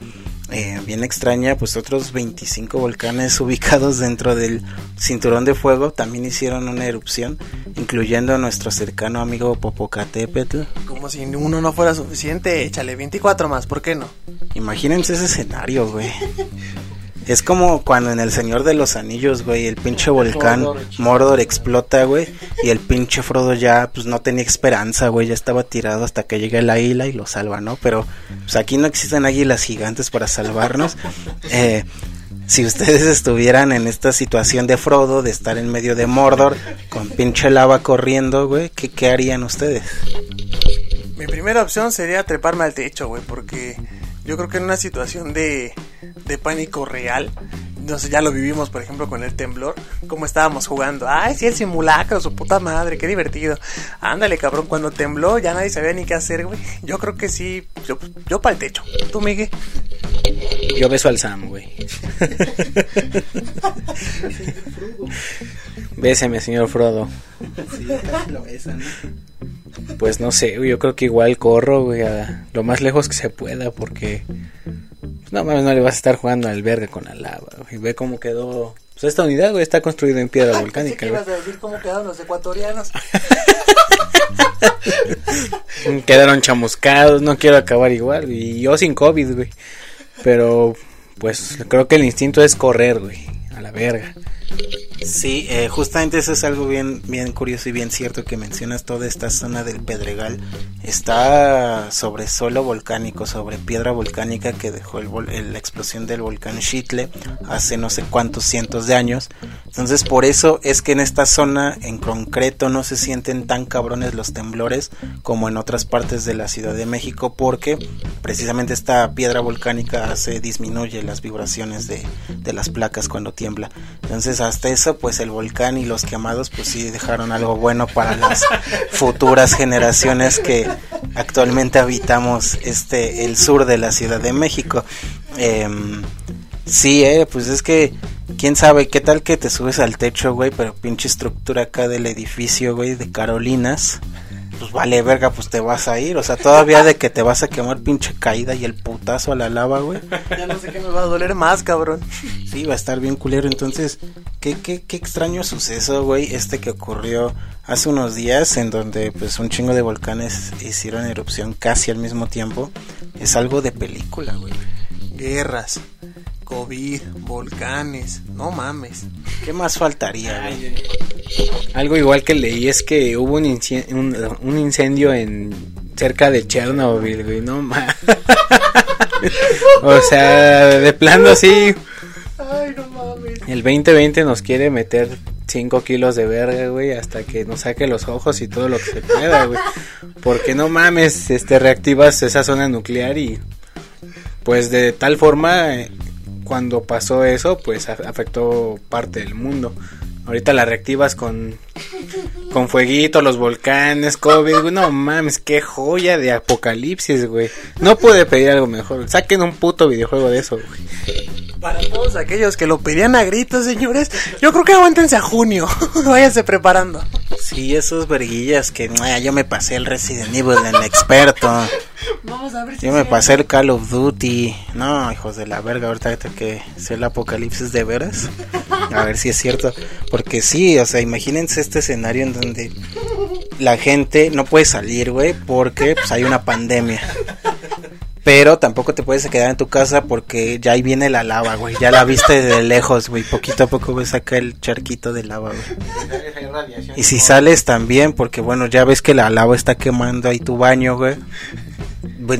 eh, bien extraña, pues otros 25 volcanes ubicados dentro del cinturón de fuego también hicieron una erupción, incluyendo a nuestro cercano amigo Popocatépetl. Como si uno no fuera suficiente, échale 24 más, ¿por qué no? Imagínense ese escenario, güey. Es como cuando en El Señor de los Anillos, güey, el pinche volcán Mordor explota, güey, y el pinche Frodo ya, pues no tenía esperanza, güey, ya estaba tirado hasta que llega el águila y lo salva, ¿no? Pero, pues aquí no existen águilas gigantes para salvarnos. Eh, si ustedes estuvieran en esta situación de Frodo, de estar en medio de Mordor, con pinche lava corriendo, güey, ¿qué, qué harían ustedes? Mi primera opción sería treparme al techo, güey, porque yo creo que en una situación de, de pánico real, no sé, ya lo vivimos, por ejemplo, con el temblor, como estábamos jugando. Ay, sí, el simulacro, su puta madre, qué divertido. Ándale, cabrón, cuando tembló ya nadie sabía ni qué hacer, güey. Yo creo que sí, yo, yo para el techo. ¿Tú, Miguel? Yo beso al Sam, güey. Béseme, señor Frodo. Sí, lo besan, Pues no sé, yo creo que igual corro, güey, a lo más lejos que se pueda, porque pues, no mames, no le vas a estar jugando al verga con la lava, güey. Ve cómo quedó. Pues esta unidad, güey, está construida en piedra volcánica, güey. ibas a decir cómo quedaron los ecuatorianos. Quedaron chamuscados, no quiero acabar igual. Y yo sin COVID, güey. Pero, pues creo que el instinto es correr, güey. A la verga. Sí, eh, justamente eso es algo bien, bien curioso y bien cierto que mencionas toda esta zona del Pedregal. Está sobre suelo volcánico, sobre piedra volcánica que dejó la explosión del volcán Xitle hace no sé cuántos cientos de años. Entonces por eso es que en esta zona en concreto no se sienten tan cabrones los temblores como en otras partes de la Ciudad de México porque precisamente esta piedra volcánica hace disminuye las vibraciones de, de las placas cuando tiembla. Entonces hasta eso pues el volcán y los quemados pues sí dejaron algo bueno para las futuras generaciones que actualmente habitamos este el sur de la Ciudad de México. Em, sí, eh, pues es que quién sabe qué tal que te subes al techo, güey, pero pinche estructura acá del edificio, güey, de Carolinas. Pues vale, verga, pues te vas a ir. O sea, todavía de que te vas a quemar pinche caída y el putazo a la lava, güey. Ya no sé qué me va a doler más, cabrón. Sí, va a estar bien culero. Entonces, qué, qué, qué extraño suceso, güey, este que ocurrió hace unos días en donde pues un chingo de volcanes hicieron erupción casi al mismo tiempo. Es algo de película, güey. Guerras, COVID, volcanes, no mames. ¿Qué más faltaría? Algo igual que leí es que hubo un, inci- un, un incendio en cerca de Chernobyl, güey, no mames. o sea, de plano sí, Ay, no mames. el 2020 nos quiere meter 5 kilos de verga, güey, hasta que nos saque los ojos y todo lo que se pueda, güey. Porque no mames, este reactivas esa zona nuclear y pues de tal forma eh, cuando pasó eso, pues afectó parte del mundo. Ahorita la reactivas con con fueguito, los volcanes, COVID. No mames, qué joya de apocalipsis, güey. No puede pedir algo mejor. Saquen un puto videojuego de eso, güey. Para todos aquellos que lo pedían a gritos, señores, yo creo que aguántense a junio. Váyanse preparando. Sí, esos verguillas que "Ah, yo me pasé el Resident Evil en experto. Vamos a ver si Yo me pasé el Call of Duty. No, hijos de la verga, ahorita que ser el apocalipsis de veras. A ver si es cierto. Porque sí, o sea, imagínense este escenario en donde la gente no puede salir, güey, porque pues hay una pandemia. Pero tampoco te puedes quedar en tu casa porque ya ahí viene la lava, güey. Ya la viste de lejos, güey. Poquito a poco ves acá el charquito de lava, güey. Y si sales también, porque bueno, ya ves que la lava está quemando ahí tu baño, güey.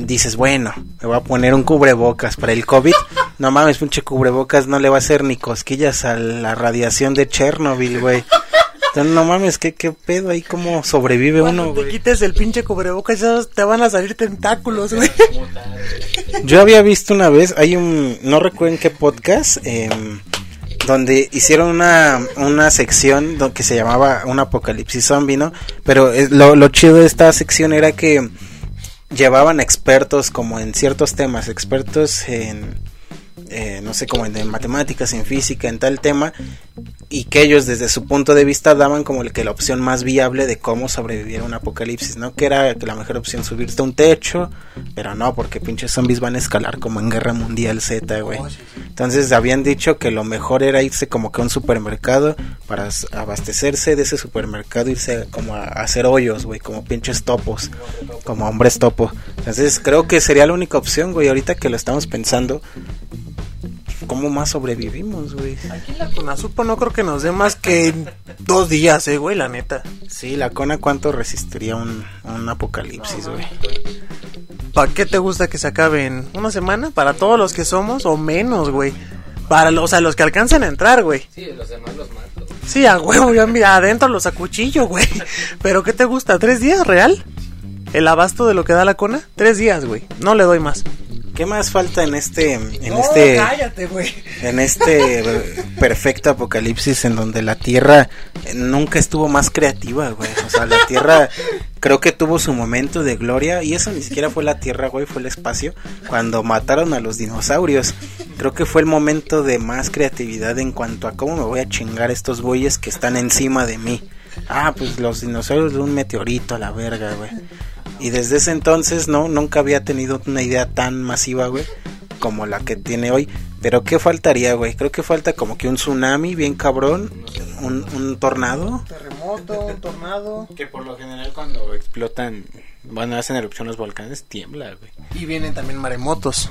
Dices, bueno, me voy a poner un cubrebocas para el COVID. No mames, pinche cubrebocas no le va a hacer ni cosquillas a la radiación de Chernobyl, güey. Entonces, no mames, ¿qué, qué pedo ahí? ¿Cómo sobrevive uno, Cuando te güey? quites el pinche cubrebocas, ya te van a salir tentáculos, güey. Yo había visto una vez, hay un, no recuerdo en qué podcast, em, donde hicieron una, una sección que se llamaba un apocalipsis zombie, ¿no? Pero lo, lo chido de esta sección era que llevaban expertos como en ciertos temas, expertos en, eh, no sé, como en, matemáticas, en física, en tal tema, y que ellos desde su punto de vista daban como el que la opción más viable de cómo sobrevivir a un apocalipsis, ¿no? Que era que la mejor opción subirte a un techo, pero no, porque pinches zombies van a escalar como en Guerra Mundial Z, güey. Oh, Entonces habían dicho que lo mejor era irse como que a un supermercado para abastecerse de ese supermercado, irse como a, hacer hoyos, güey, como pinches topos, como hombres topo. Entonces creo que sería la única opción, güey, ahorita que lo estamos pensando ¿Cómo más sobrevivimos, güey? Aquí la Conasupo no creo que nos dé más que dos días, eh, güey, la neta. Sí, la Cona, ¿cuánto resistiría un, apocalipsis, güey? ¿Para qué te gusta que se acabe en una semana? ¿Para todos los que somos o menos, güey? Para los, o sea, los que alcanzan a entrar, güey. Sí, los demás los mato. Sí, a huevo, mira, adentro los acuchillo, güey. Pero ¿qué te gusta? ¿Tres días, real? ¿El abasto de lo que da la cona? Tres días, güey. No le doy más. ¿Qué más falta en este en este cállate, en este perfecto apocalipsis en donde la Tierra nunca estuvo más creativa, güey? O sea, la Tierra creo que tuvo su momento de gloria y eso ni siquiera fue la Tierra, güey, fue el espacio cuando mataron a los dinosaurios. Creo que fue el momento de más creatividad en cuanto a cómo me voy a chingar estos bueyes que están encima de mí. Ah, pues los dinosaurios de un meteorito a la verga, güey. Y desde ese entonces, no, nunca había tenido una idea tan masiva, güey, como la que tiene hoy. Pero ¿qué faltaría, güey? Creo que falta como que un tsunami bien cabrón, un, un tornado. Terremoto, un tornado. Que por lo general cuando explotan, van a hacer erupción los volcanes, tiembla, güey. Y vienen también maremotos.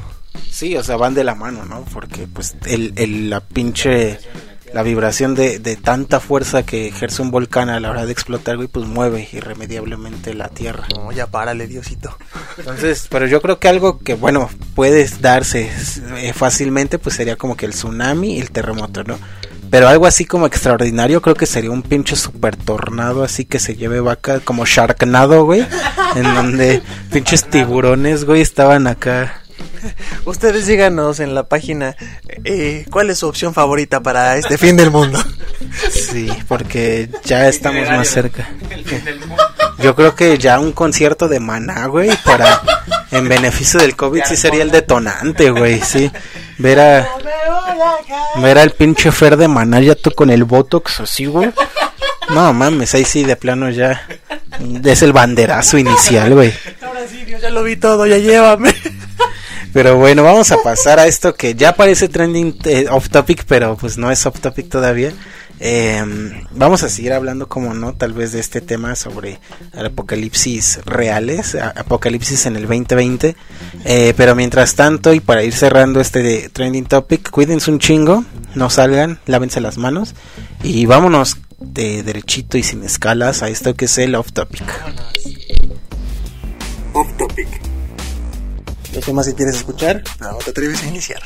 Sí, o sea, van de la mano, ¿no? Porque pues el, el la pinche la vibración de, de, tanta fuerza que ejerce un volcán a la hora de explotar, güey, pues mueve irremediablemente la Tierra. No, ya párale, Diosito. Entonces, pero yo creo que algo que, bueno, puede darse eh, fácilmente, pues sería como que el tsunami y el terremoto, ¿no? Pero algo así como extraordinario, creo que sería un pinche super tornado así que se lleve vaca, como Sharknado, güey. en donde pinches tiburones, güey, estaban acá Ustedes díganos en la página eh, cuál es su opción favorita para este fin del mundo. Sí, porque ya estamos más cerca. Yo creo que ya un concierto de Maná, güey, para en beneficio del COVID sí sería el detonante, güey, sí. Ver a ver al pinche Fer de Maná ya tú con el Botox así, güey. No mames, ahí sí de plano ya es el banderazo inicial, güey. Ahora sí, Dios, ya lo vi todo, ya llévame. Pero bueno, vamos a pasar a esto que ya parece trending eh, off topic, pero pues no es off topic todavía. Em, vamos a seguir hablando, como no, tal vez de este tema sobre apocalipsis reales, apocalipsis en el 2020. Eh, pero mientras tanto, y para ir cerrando este trending topic, cuídense un chingo, no salgan, lávense las manos y vámonos de derechito y sin escalas a esto que es el off topic. Off topic. ¿Qué temas si quieres escuchar? No te atreves a iniciar.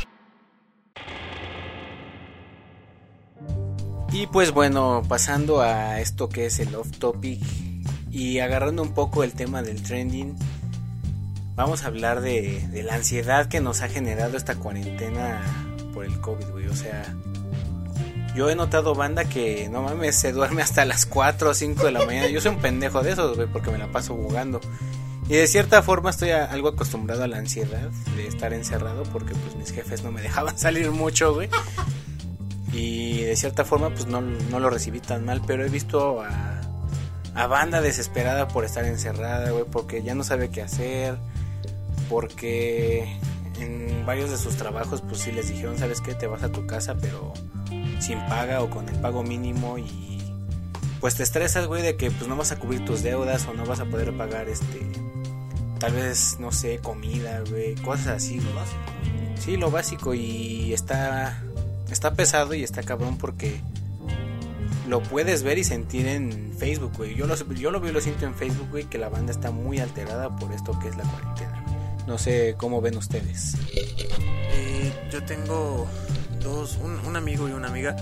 Y pues bueno, pasando a esto que es el off topic y agarrando un poco el tema del trending, vamos a hablar de, de la ansiedad que nos ha generado esta cuarentena por el COVID, güey. O sea, yo he notado banda que no mames, se duerme hasta las 4 o 5 de la mañana. Yo soy un pendejo de esos, güey, porque me la paso jugando. Y de cierta forma estoy algo acostumbrado a la ansiedad de estar encerrado porque pues mis jefes no me dejaban salir mucho, güey. Y de cierta forma pues no, lo recibí tan mal, pero he visto a, a banda desesperada por estar encerrada, güey, porque ya no sabe qué hacer, porque en varios de sus trabajos pues sí les dijeron, ¿sabes qué? Te vas a tu casa, pero sin paga o con el pago mínimo y pues te estresas, güey, de que pues no vas a cubrir tus deudas o no vas a poder pagar este tal vez, no sé, comida, güey, cosas así, lo básico. Sí, lo básico y está está pesado y está cabrón porque lo puedes ver y sentir en Facebook, güey. Yo lo, yo lo veo y lo siento en Facebook, güey, que la banda está muy alterada por esto que es la cuarentena. No sé cómo ven ustedes. Eh, yo tengo dos, un, un amigo y una amiga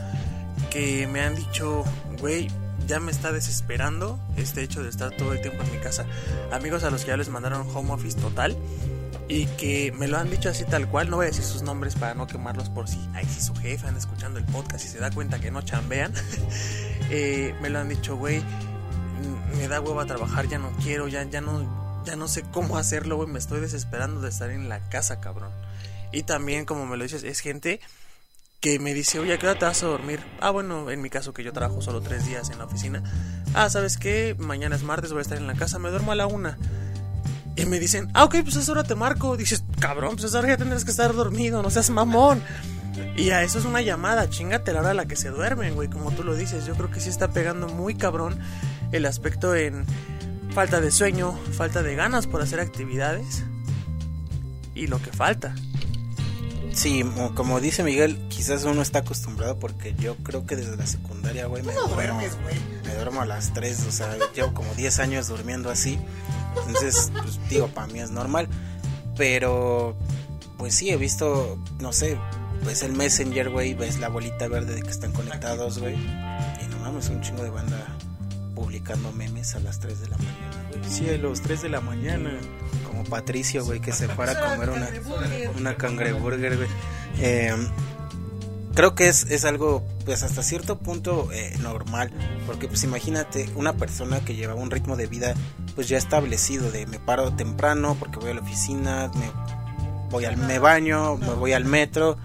que me han dicho, güey, ya me está desesperando este hecho de estar todo el tiempo en mi casa. Amigos a los que ya les mandaron home office total y que me lo han dicho así tal cual, no voy a decir sus nombres para no quemarlos por si, ay, si su jefe anda escuchando el podcast y se da cuenta que no chambean, eh, me lo han dicho, güey, me da hueva trabajar, ya no quiero, ya, ya no, ya no sé cómo hacerlo, güey, me estoy desesperando de estar en la casa, cabrón. Y también, como me lo dices, es gente que me dice, oye, ¿a qué hora te vas a dormir? Ah, bueno, en mi caso que yo trabajo solo tres días en la oficina. Ah, ¿sabes qué? Mañana es martes, voy a estar en la casa, me duermo a la una. Y me dicen, ah, ok, pues a esa hora te marco. Dices, cabrón, pues a esa hora ya tendrás que estar dormido, no seas mamón. Y a eso es una llamada, chingate la hora a la que se duermen, güey, como tú lo dices. Yo creo que sí está pegando muy cabrón el aspecto en falta de sueño, falta de ganas por hacer actividades y lo que falta. Sí, mo- como dice Miguel, quizás uno está acostumbrado porque yo creo que desde la secundaria, güey, me duermo. Me duermo a las 3, o sea, llevo como 10 años durmiendo así. Entonces, pues digo, para mí es normal. Pero, pues sí, he visto, no sé, ves el Messenger, güey, ves la bolita verde de que están conectados, güey. Y no mames, un chingo de banda publicando memes a las 3 de la mañana, güey. Sí, a las 3 de la mañana. Como Patricio, güey, que se para a comer una, una cangreburger, güey. Eh, creo que es, es algo, pues hasta cierto punto eh, normal. Porque, pues imagínate, una persona que lleva un ritmo de vida, pues ya establecido, de me paro temprano porque voy a la oficina, me, voy al, me baño, me voy al metro,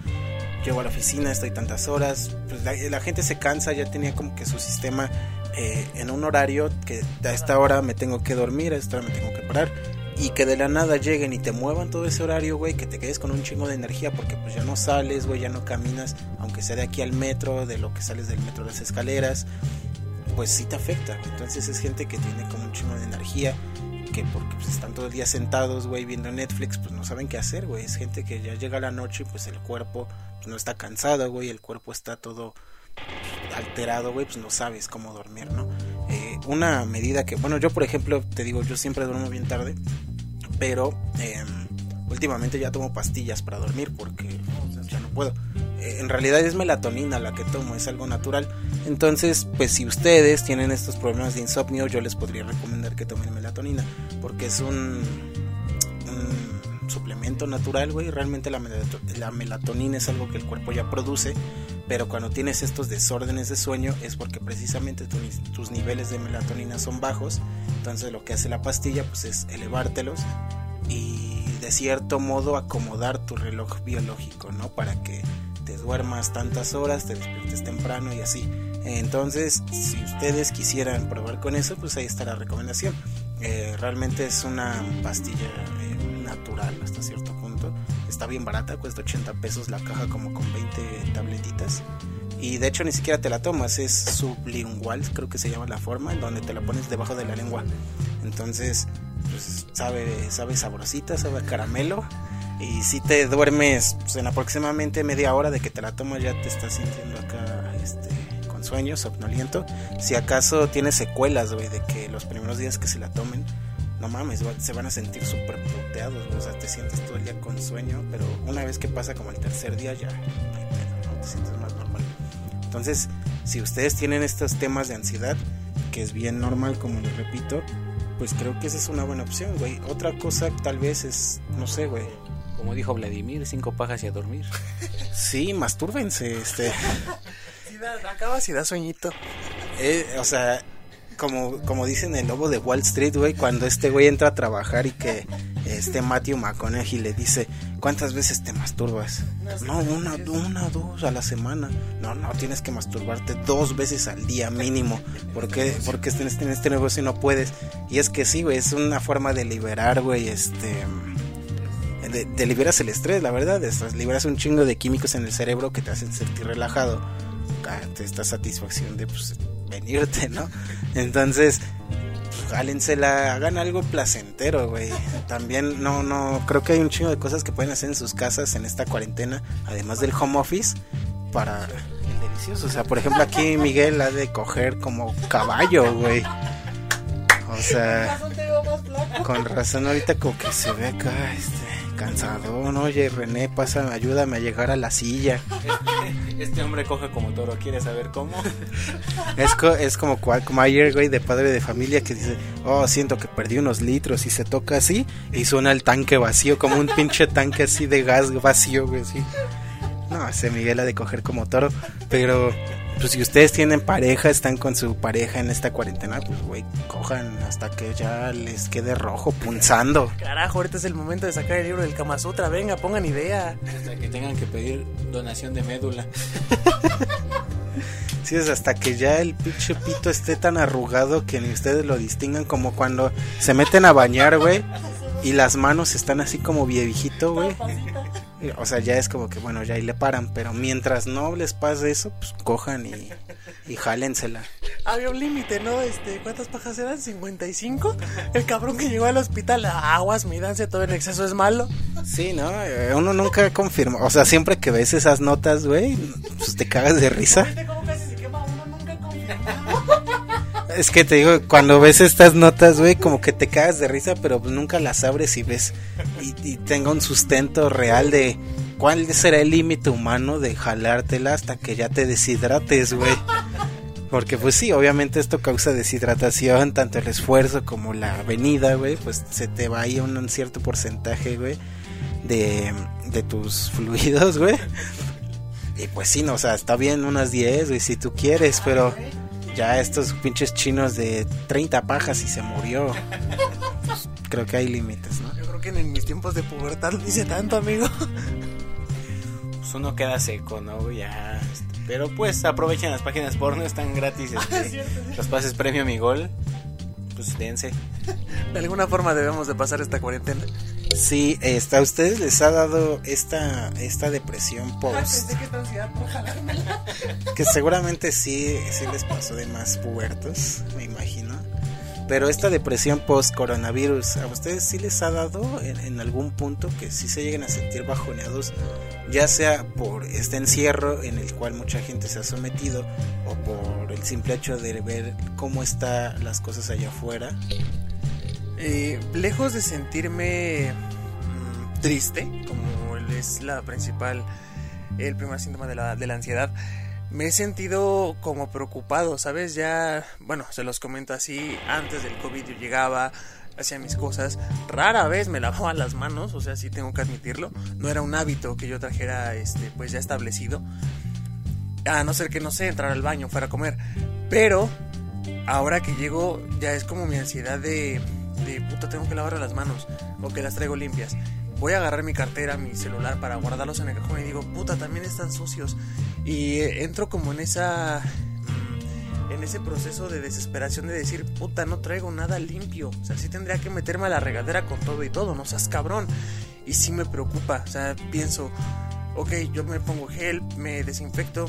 llego a la oficina, estoy tantas horas. Pues la, la gente se cansa, ya tenía como que su sistema eh, en un horario que a esta hora me tengo que dormir, a esta hora me tengo que parar. Y que de la nada lleguen y te muevan todo ese horario, güey, que te quedes con un chingo de energía porque pues ya no sales, güey, ya no caminas, aunque sea de aquí al metro, de lo que sales del metro las escaleras, pues sí te afecta. Entonces es gente que tiene como un chingo de energía, que porque pues, están todo el día sentados, güey, viendo Netflix, pues no saben qué hacer, güey. Es gente que ya llega la noche y pues el cuerpo pues, no está cansado, güey, el cuerpo está todo alterado, güey, pues no sabes cómo dormir, ¿no? Eh, una medida que, bueno, yo por ejemplo, te digo, yo siempre duermo bien tarde, pero eh, últimamente ya tomo pastillas para dormir porque ya no puedo. Eh, en realidad es melatonina la que tomo, es algo natural. Entonces, pues si ustedes tienen estos problemas de insomnio, yo les podría recomendar que tomen melatonina, porque es un, suplemento natural, güey. Realmente la, la melatonina es algo que el cuerpo ya produce, pero cuando tienes estos desórdenes de sueño es porque precisamente tu- tus niveles de melatonina son bajos. Entonces lo que hace la pastilla pues es elevártelos y de cierto modo acomodar tu reloj biológico, ¿no? Para que te duermas tantas horas, te despiertes temprano y así. Entonces, si ustedes quisieran probar con eso, pues ahí está la recomendación. Eh, realmente es una pastilla eh, natural hasta cierto punto. Está bien barata, cuesta 80 pesos la caja como con 20 tabletitas. Y de hecho ni siquiera te la tomas, es sublingual, creo que se llama la forma, donde te la pones debajo de la lengua. Entonces, pues sabe, sabe sabrosita, sabe caramelo. Y si te duermes pues, en aproximadamente media hora de que te la tomas, ya te estás sintiendo acá este, con sueño, somnoliento. Si acaso tienes secuelas, güey, de que los primeros días que se la tomen, no mames, se van a sentir súper puteados, güey, o sea, te sientes todo el día con sueño, pero una vez que pasa como el tercer día ya no hay pedo, ¿no? Te sientes más normal. Entonces, si ustedes tienen estos temas de ansiedad, que es bien normal, como les repito, pues creo que esa es una buena opción, güey. Otra cosa tal vez es, no sé, güey. Como dijo Vladimir, cinco pajas y a dormir. Sí, mastúrbense, este. Si da, acabas y da sueñito. Eh, o sea, como, como dicen el lobo de Wall Street, güey, cuando este güey entra a trabajar y que este Matthew McConaughey le dice, ¿cuántas veces te masturbas? No, una, una, dos a la semana. No, no, tienes que masturbarte dos veces al día mínimo. ¿Por qué? Porque en este, este negocio no puedes. Y es que sí, güey, es una forma de liberar, güey, este... De, de liberas el estrés, la verdad, estás- liberas un chingo de químicos en el cerebro que te hacen sentir relajado ah, esta satisfacción de pues, venirte, ¿no? Entonces, jálensela, hagan algo placentero, güey. También no, no, creo que hay un chingo de cosas que pueden hacer en sus casas en esta cuarentena, además del home office, para el delicioso. O sea, por ejemplo, aquí Miguel ha de coger como caballo, güey. O sea, con razón ahorita como que se ve acá, este, cansado, ¿no? Oye, René, pasa, ayúdame a llegar a la silla. Este hombre coge como toro, ¿quieres saber cómo? Es, co- es como, ayer, güey, de padre de familia que dice, oh, siento que perdí unos litros y se toca así y suena el tanque vacío, como un pinche tanque así de gas vacío, güey, así. No, ese Miguel ha de coger como toro, pero pues si ustedes tienen pareja, están con su pareja en esta cuarentena, pues güey, cojan hasta que ya les quede rojo, punzando. Carajo, ahorita es el momento de sacar el libro del Kama Sutra. Venga, pongan idea. Hasta que tengan que pedir donación de médula. Sí, es hasta que ya el pinche pito esté tan arrugado que ni ustedes lo distingan como cuando se meten a bañar, güey, y las manos están así como viejito, güey. O sea, ya es como que, bueno, ya ahí le paran, pero mientras no les pase eso, pues cojan y, y jálensela. Había un límite, ¿no? Este, ¿cuántas pajas eran? ¿55? El cabrón que llegó al hospital, aguas, mídanse, todo en exceso es malo. Sí, ¿no? Eh, Uno nunca confirma, o sea, siempre que ves esas notas, güey, pues te cagas de risa. ¿Cómo casi se quema uno? Nunca confirma. Es que te digo, cuando ves estas notas, güey, como que te cagas de risa, pero pues nunca las abres y ves y, y tenga un sustento real de cuál será el límite humano de jalártela hasta que ya te deshidrates, güey. Porque pues sí, obviamente esto causa deshidratación, tanto el esfuerzo como la venida, güey, pues se te va ahí un, un cierto porcentaje, güey, de, de tus fluidos, güey. Y pues sí, no, o sea, está bien unas 10, güey, si tú quieres, pero ya estos pinches chinos de 30 pajas y se murió. Pues, creo que hay límites, ¿no? Yo creo que en mis tiempos de pubertad no hice tanto, amigo. Pues uno queda seco, ¿no? Ya. este, Pero pues aprovechen las páginas porno, están gratis. este, los pases premio mi gol. Pues dense. De alguna forma debemos de pasar esta cuarentena. Sí, este, a ustedes les ha dado esta, esta depresión post. que por jalármela. Que seguramente sí, sí les pasó de más pubertos, me imagino. Pero esta depresión post coronavirus, ¿a ustedes sí les ha dado en, en algún punto que sí se lleguen a sentir bajoneados? Ya sea por este encierro en el cual mucha gente se ha sometido o por el simple hecho de ver cómo están las cosas allá afuera. Eh, lejos de sentirme mm, triste, como es la principal, el primer síntoma de la, de la ansiedad, me he sentido como preocupado, ¿sabes? Ya, bueno, se los comento así, antes del COVID yo llegaba, hacía mis cosas, rara vez me lavaba las manos, o sea, sí tengo que admitirlo, no era un hábito que yo trajera, este, pues ya establecido, a no ser que, no sé, entrar al baño, fuera a comer, pero ahora que llego ya es como mi ansiedad de, de puta tengo que lavar las manos o que las traigo limpias. Voy a agarrar mi cartera, mi celular para guardarlos en el cajón y digo, puta, también están sucios. Y eh, entro como en esa mm, en ese proceso de desesperación de decir, puta, no traigo nada limpio. O sea, sí tendría que meterme a la regadera con todo y todo, no seas cabrón. Y sí me preocupa, o sea, pienso, ok, yo me pongo gel, me desinfecto,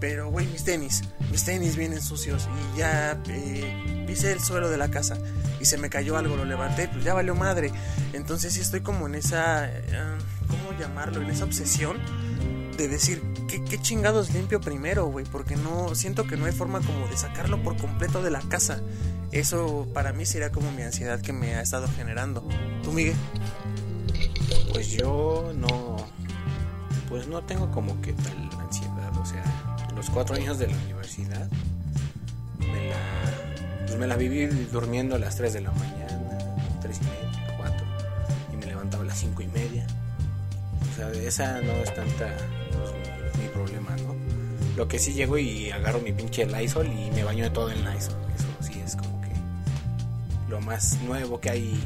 pero, güey, mis tenis, mis tenis vienen sucios y ya eh, pisé el suelo de la casa y se me cayó algo, lo levanté, pues ya valió madre. Entonces sí estoy como en esa, eh, ¿cómo llamarlo? En esa obsesión de decir, ¿qué, chingados limpio primero, güey? Porque no, siento que no hay forma como de sacarlo por completo de la casa. Eso para mí sería como mi ansiedad que me ha estado generando. ¿Tú, Miguel? Pues yo no. Pues no tengo como que tal ansiedad. O sea, los cuatro años de la universidad me la, pues me la viví durmiendo a las 3 de la mañana, 3 y media, 4. Y me levantaba a las 5 y media. O sea, esa no es tanta pues, mi, mi problema, ¿no? Lo que sí llego y agarro mi pinche Lysol y me baño de todo en Lysol. Eso sí es como que lo más nuevo que hay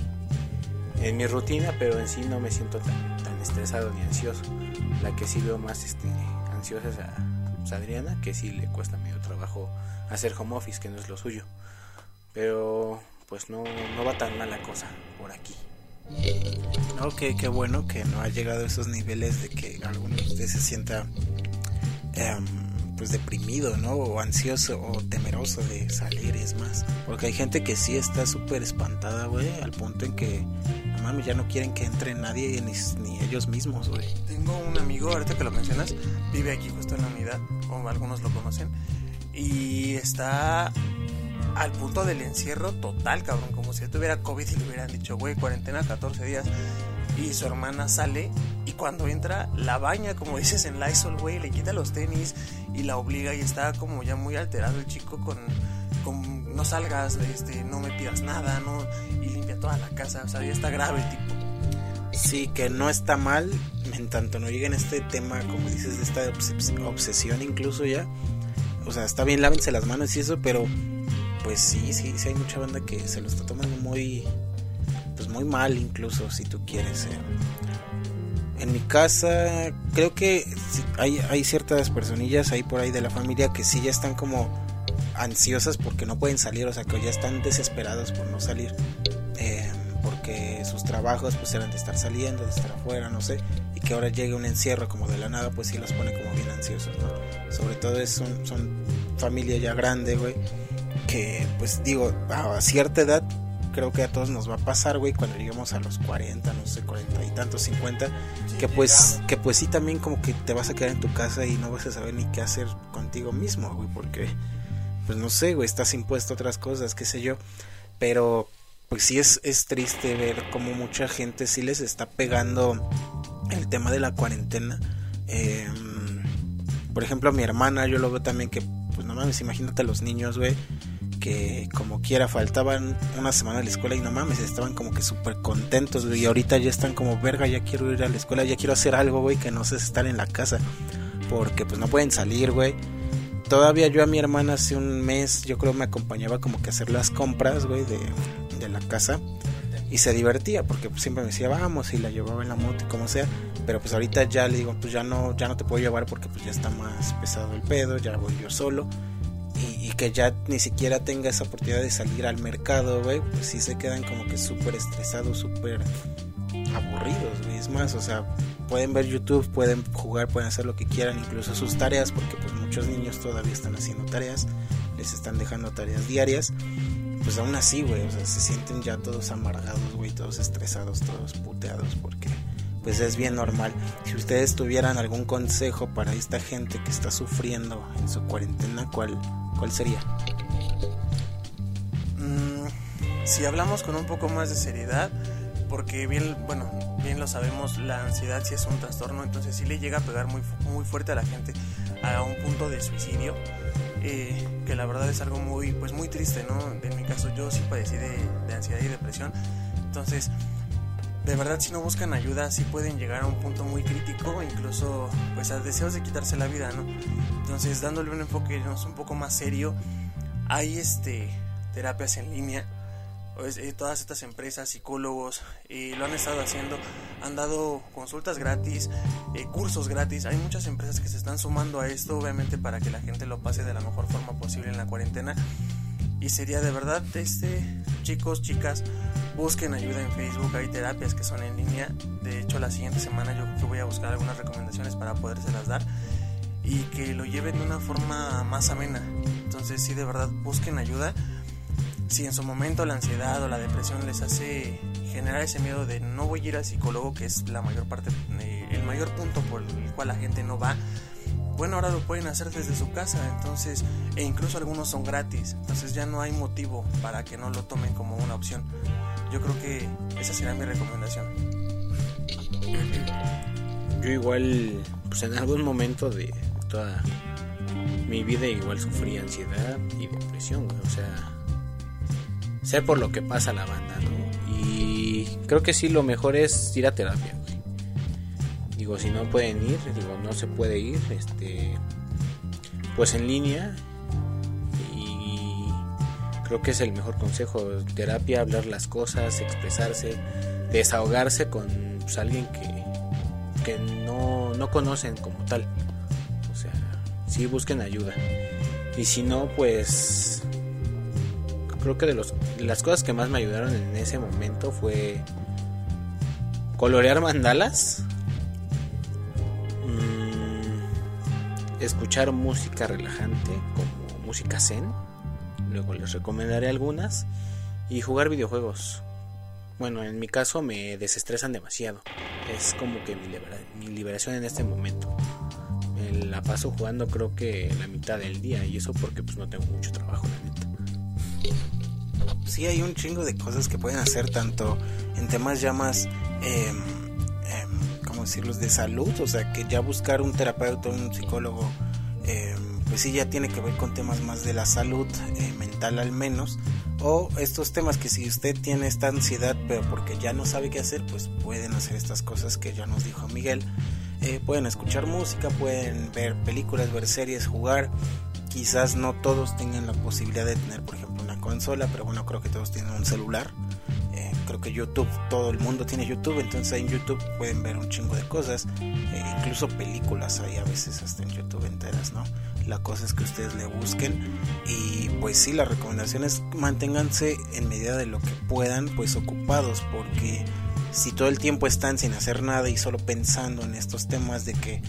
en mi rutina, pero en sí no me siento tan, tan estresado ni ansioso. La que sí veo más este, ansiosa es a, pues, Adriana, que sí le cuesta medio trabajo hacer home office, que no es lo suyo. Pero pues no, no va tan mal la cosa por aquí. Que qué bueno que no ha llegado a esos niveles de que alguno de se sienta em, pues deprimido, ¿no? O ansioso o temeroso de salir, es más. Porque hay gente que sí está súper espantada, güey, al punto en que, mames, ya no quieren que entre nadie ni, ni ellos mismos, güey. Tengo un amigo, ahorita que lo mencionas, vive aquí justo en la unidad, como algunos lo conocen, y está al punto del encierro total, cabrón, como si tuviera COVID y le hubieran dicho, güey, cuarentena 14 días. Y su hermana sale y cuando entra la baña, como dices en Lysol, güey, le quita los tenis y la obliga y está como ya muy alterado el chico con, con no salgas, este, no me pidas nada, no y toda la casa, o sea, ya está grave el tipo. Sí, que no está mal, en tanto no lleguen a este tema, como dices, de esta obses- obsesión incluso ya, o sea, está bien, lávense las manos y eso, pero pues sí, sí, sí hay mucha banda que se lo está tomando muy, pues muy mal incluso, si tú quieres. Eh. En mi casa, creo que hay, hay ciertas personillas ahí por ahí de la familia que sí ya están como ansiosas porque no pueden salir, o sea, que ya están desesperados por no salir. Eh, porque sus trabajos pues eran de estar saliendo, de estar afuera, no sé, y que ahora llegue un encierro como de la nada, pues sí los pone como bien ansiosos, ¿no? Sobre todo es, son, son familia ya grande, güey, que pues digo, a cierta edad creo que a todos nos va a pasar, güey, cuando lleguemos a los 40, no sé, 40 y tantos, 50, que pues que pues sí también como que te vas a quedar en tu casa y no vas a saber ni qué hacer contigo mismo, güey, porque pues no sé, güey, estás impuesto a otras cosas, qué sé yo, pero pues sí es, es triste ver cómo mucha gente sí les está pegando el tema de la cuarentena. Em, por ejemplo, mi hermana, yo lo veo también que, pues no mames, imagínate a los niños, güey, que como quiera faltaban una semana a la escuela y no mames, estaban como que súper contentos, güey, y ahorita ya están como, verga, ya quiero ir a la escuela, ya quiero hacer algo, güey, que no sé estar en la casa, porque pues no pueden salir, güey. Todavía yo a mi hermana hace un mes, yo creo me acompañaba como que a hacer las compras, güey, de, de la casa y se divertía porque siempre me decía vamos y la llevaba en la moto y como sea pero pues ahorita ya le digo pues ya no ya no te puedo llevar porque pues ya está más pesado el pedo ya voy yo solo y, que ya ni siquiera tenga esa oportunidad de salir al mercado güey pues sí se quedan como que súper estresados súper aburridos güey. Es más o sea pueden ver YouTube pueden jugar pueden hacer lo que quieran incluso sus tareas porque pues muchos niños todavía están haciendo tareas les están dejando tareas diarias pues aún así, güey, o sea, se sienten ya todos amargados, güey, todos estresados, todos puteados, porque pues es bien normal. Si ustedes tuvieran algún consejo para esta gente que está sufriendo en su cuarentena, ¿cuál, cuál sería? Mm, si hablamos con un poco más de seriedad, porque bien, bueno, bien lo sabemos, la ansiedad sí es un trastorno, entonces sí le llega a pegar muy, muy fuerte a la gente a un punto de suicidio. Eh, que la verdad es algo muy, pues muy triste, ¿no? En mi caso yo sí padecí de, ansiedad y depresión, entonces de verdad si no buscan ayuda sí pueden llegar a un punto muy crítico, incluso pues a deseos de quitarse la vida, ¿no? Entonces dándole un enfoque un poco más serio, hay este terapias en línea eh, todas estas empresas, psicólogos, y lo han estado haciendo, han dado consultas gratis, eh, cursos gratis, hay muchas empresas que se están sumando a esto, obviamente para que la gente lo pase de la mejor forma posible en la cuarentena. Y sería de verdad, este, chicos, chicas, busquen ayuda en Facebook, hay terapias que son en línea, de hecho la siguiente semana yo creo que voy a buscar algunas recomendaciones para podérselas dar y que lo lleven de una forma más amena. Entonces sí, de verdad, busquen ayuda si en su momento la ansiedad o la depresión les hace generar ese miedo de no voy a ir al psicólogo, que es la mayor parte, eh, el mayor punto por el cual la gente no va, bueno, ahora lo pueden hacer desde su casa, entonces, e incluso algunos son gratis, entonces ya no hay motivo para que no lo tomen como una opción. Yo creo que esa será mi recomendación. Yo igual, pues en algún momento de toda mi vida igual sufrí ansiedad y depresión, o sea, sé por lo que pasa la banda, ¿no? Y creo que sí, lo mejor es ir a terapia. Digo, si no pueden ir, digo, no se puede ir, este, pues en línea. Y creo que es el mejor consejo, terapia, hablar las cosas, expresarse, desahogarse con pues, alguien que, que no, no conocen como tal. O sea, sí busquen ayuda. Y si no, pues creo que de, los, las cosas que más me ayudaron en ese momento fue colorear mandalas, mm, escuchar música relajante como música zen, luego les recomendaré algunas, y jugar videojuegos. Bueno, en mi caso me desestresan demasiado. Es como que mi, liberación en este momento. Me la paso jugando creo que la mitad del día y eso porque pues no tengo mucho trabajo, la neta sí hay un chingo de cosas que pueden hacer tanto en temas ya más, eh, eh, ¿cómo decirlos?, de salud, o sea, que ya buscar un terapeuta, un psicólogo, em, pues sí ya tiene que ver con temas más de la salud eh, mental al menos, o estos temas que si usted tiene esta ansiedad, pero porque ya no sabe qué hacer, pues pueden hacer estas cosas que ya nos dijo Miguel. Eh, pueden escuchar música, pueden ver películas, ver series, jugar, quizás no todos tengan la posibilidad de tener, por ejemplo, consola, pero bueno, creo que todos tienen un celular. Eh, creo que YouTube, todo el mundo tiene YouTube, entonces en YouTube pueden ver un chingo de cosas, eh, incluso películas hay a veces hasta en YouTube enteras, ¿no? La cosa es que ustedes le busquen y pues sí, la recomendación es manténganse en medida de lo que puedan, pues ocupados, porque si todo el tiempo están sin hacer nada y solo pensando en estos temas de que,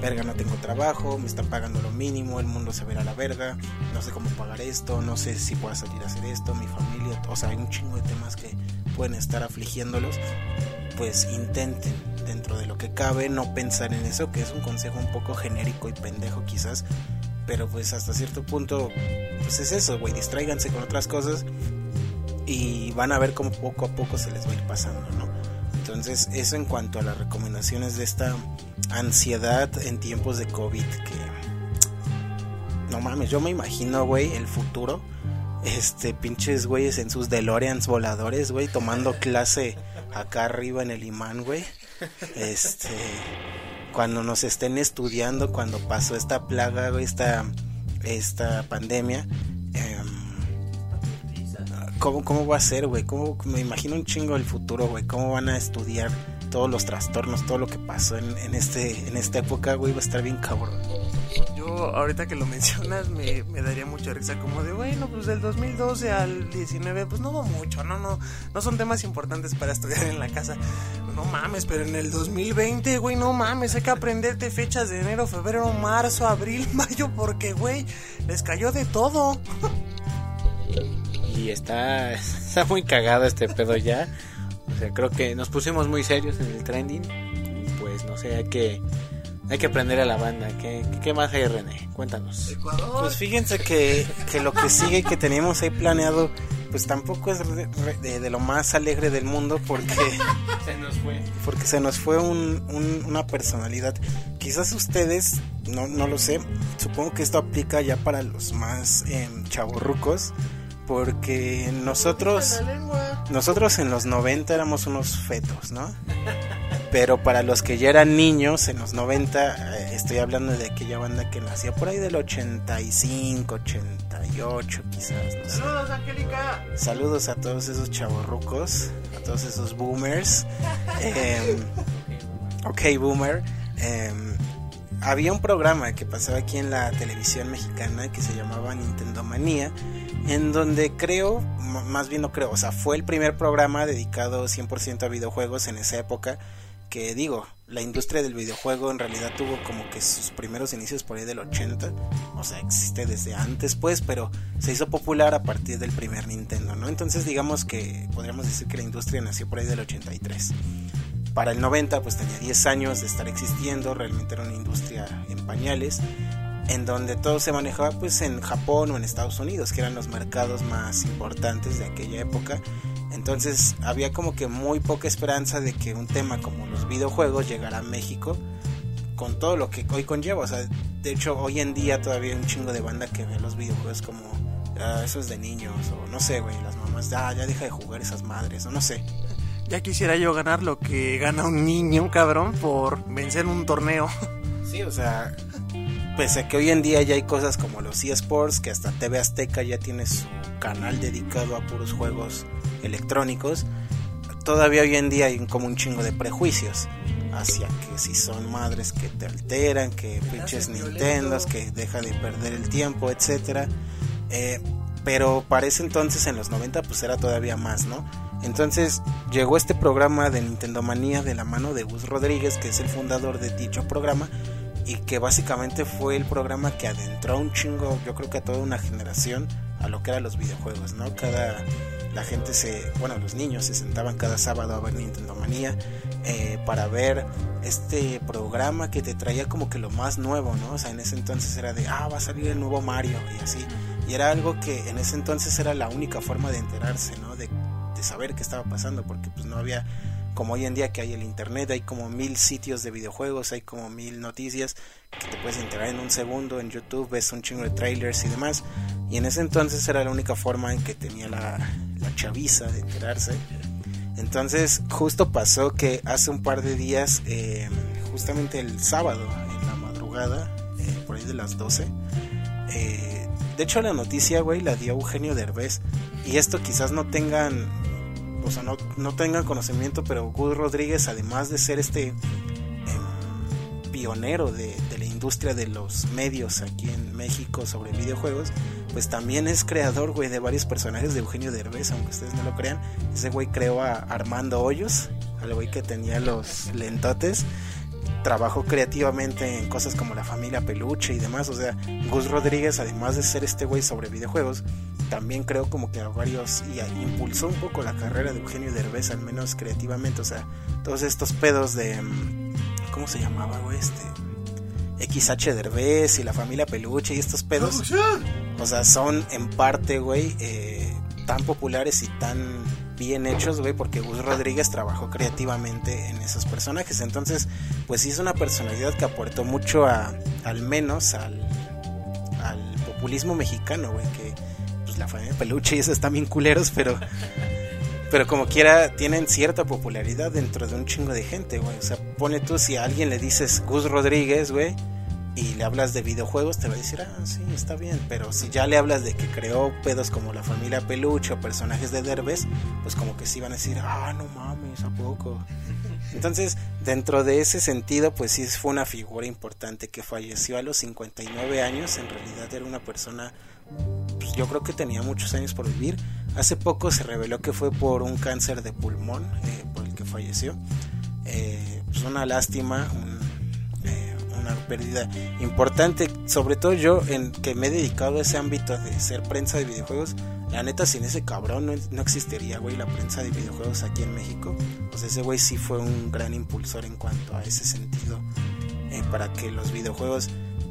verga, no tengo trabajo, me están pagando lo mínimo, el mundo se verá la verga, no sé cómo pagar esto, no sé si puedo salir a hacer esto, mi familia, o sea, hay un chingo de temas que pueden estar afligiéndolos, pues intenten dentro de lo que cabe no pensar en eso, que es un consejo un poco genérico y pendejo quizás, pero pues hasta cierto punto, pues es eso, güey, distráiganse con otras cosas y van a ver cómo poco a poco se les va a ir pasando, ¿no? Entonces, eso en cuanto a las recomendaciones de esta ansiedad en tiempos de COVID, que no mames, yo me imagino, güey, el futuro. Este, pinches güeyes en sus DeLoreans voladores, güey, tomando clase acá arriba en el imán, güey. Este, cuando nos estén estudiando, cuando pasó esta plaga, güey, esta, esta pandemia, ¿Cómo, ¿Cómo va a ser, güey? ¿Cómo, me imagino un chingo el futuro, güey. ¿Cómo van a estudiar todos los trastornos, todo lo que pasó en, en, este, en esta época, güey? Va a estar bien cabrón. Yo, ahorita que lo mencionas, me, me daría mucha risa. Como de, bueno, pues del 2012 al 19, pues no hubo mucho, no, no. No son temas importantes para estudiar en la casa. No mames, pero en el 2020, güey, no mames. Hay que aprenderte fechas de enero, febrero, marzo, abril, mayo, porque, güey, les cayó de todo. y está, está muy cagado este pedo ya. O sea, creo que nos pusimos muy serios en el trending. Y pues no sé, hay que, hay que aprender a la banda. ¿Qué, qué más hay, René? Cuéntanos. Pues fíjense que, que lo que sigue que teníamos ahí planeado, pues tampoco es de, de, lo más alegre del mundo porque se nos fue. Porque se nos fue un, un, una personalidad. Quizás ustedes, no, no lo sé, supongo que esto aplica ya para los más eh, chavorrucos porque nosotros nosotros en los 90 éramos unos fetos, ¿no? Pero para los que ya eran niños en los 90, eh, estoy hablando de aquella banda que nació por ahí del 85, 88 quizás. No sé. Saludos, Angélica. Saludos a todos esos chavorrucos, a todos esos boomers. eh, ok, boomer. Eh, había un programa que pasaba aquí en la televisión mexicana que se llamaba Nintendo Manía en donde creo, más bien no creo, o sea, fue el primer programa dedicado 100% a videojuegos en esa época, que digo, la industria del videojuego en realidad tuvo como que sus primeros inicios por ahí del 80, o sea, existe desde antes pues, pero se hizo popular a partir del primer Nintendo, ¿no? Entonces digamos que podríamos decir que la industria nació por ahí del 83. Para el 90 pues tenía 10 años de estar existiendo, realmente era una industria en pañales en donde todo se manejaba pues en Japón o en Estados Unidos, que eran los mercados más importantes de aquella época. Entonces había como que muy poca esperanza de que un tema como los videojuegos llegara a México con todo lo que hoy conlleva. O sea, de hecho hoy en día todavía hay un chingo de banda que ve los videojuegos como ah, eso es de niños o no sé, güey, las mamás, ah, ya deja de jugar esas madres o no sé. Ya quisiera yo ganar lo que gana un niño, cabrón, por vencer un torneo. Sí, o sea, pese a que hoy en día ya hay cosas como los eSports, que hasta TV Azteca ya tiene su canal dedicado a puros juegos electrónicos, todavía hoy en día hay como un chingo de prejuicios hacia que si son madres que te alteran, que pinches Nintendos, que deja de perder el tiempo, etcétera. Eh, pero para ese entonces, en los 90, pues era todavía más, ¿no? Entonces llegó este programa de Nintendo Manía de la mano de Gus Rodríguez, que es el fundador de dicho programa, y que básicamente fue el programa que adentró un chingo, yo creo que a toda una generación a lo que eran los videojuegos, ¿no? Cada la gente se, bueno, los niños se sentaban cada sábado a ver Nintendo Manía eh, para ver este programa que te traía como que lo más nuevo, ¿no? O sea, en ese entonces era de, ah, va a salir el nuevo Mario y así. Y era algo que en ese entonces era la única forma de enterarse, ¿no? De, de saber qué estaba pasando, porque pues no había como hoy en día que hay el internet, hay como mil sitios de videojuegos, hay como mil noticias que te puedes enterar en un segundo en YouTube, ves un chingo de trailers y demás. Y en ese entonces era la única forma en que tenía la, la chaviza de enterarse. Entonces justo pasó que hace un par de días, eh, justamente el sábado, en la madrugada, eh, por ahí de las 12, Eh, de hecho, la noticia, güey, la dio Eugenio Derbez. Y esto quizás no tengan, o sea, no, no tengan conocimiento, pero Gus Rodríguez, además de ser este em, pionero de, de la industria de los medios aquí en México sobre videojuegos, pues también es creador, güey, de varios personajes de Eugenio Derbez, aunque ustedes no lo crean. Ese güey creó a Armando Hoyos, al güey que tenía los lentotes. Trabajó creativamente en cosas como la familia peluche y demás. O sea, Gus Rodríguez, además de ser este güey sobre videojuegos, también creó como que a varios y a- impulsó un poco la carrera de Eugenio Derbez, al menos creativamente. O sea, todos estos pedos de. mm, ¿Cómo se llamaba, güey? Este. XH Derbez y la familia peluche y estos pedos. O sea, son en parte, güey, eh, tan populares y tan bien hechos, güey, porque Gus Rodríguez trabajó creativamente en esos personajes. Entonces, pues sí es una personalidad que aportó mucho a, al menos al, al populismo mexicano, güey, que la familia peluche y eso están bien culeros, pero pero como quiera tienen cierta popularidad dentro de un chingo de gente, güey. O sea, pone tú si a alguien le dices Gus Rodríguez, güey, y le hablas de videojuegos, te va a decir, ah, sí, está bien. Pero si ya le hablas de que creó pedos como la familia Peluche o personajes de Derbez, pues como que sí van a decir, ah, no mames, ¿a poco? Entonces, dentro de ese sentido, pues sí fue una figura importante que falleció a los 59 años. En realidad era una persona, yo creo que tenía muchos años por vivir. Hace poco se reveló que fue por un cáncer de pulmón eh, por el que falleció. Eh, pues una lástima, eh, una pérdida importante. Sobre todo yo, en que me he dedicado a ese ámbito de ser prensa de videojuegos. La neta, sin ese cabrón no, no existiría, güey, la prensa de videojuegos aquí en México. Sea, ese güey sí fue un gran impulsor en cuanto a ese sentido. eh, para que los videojuegos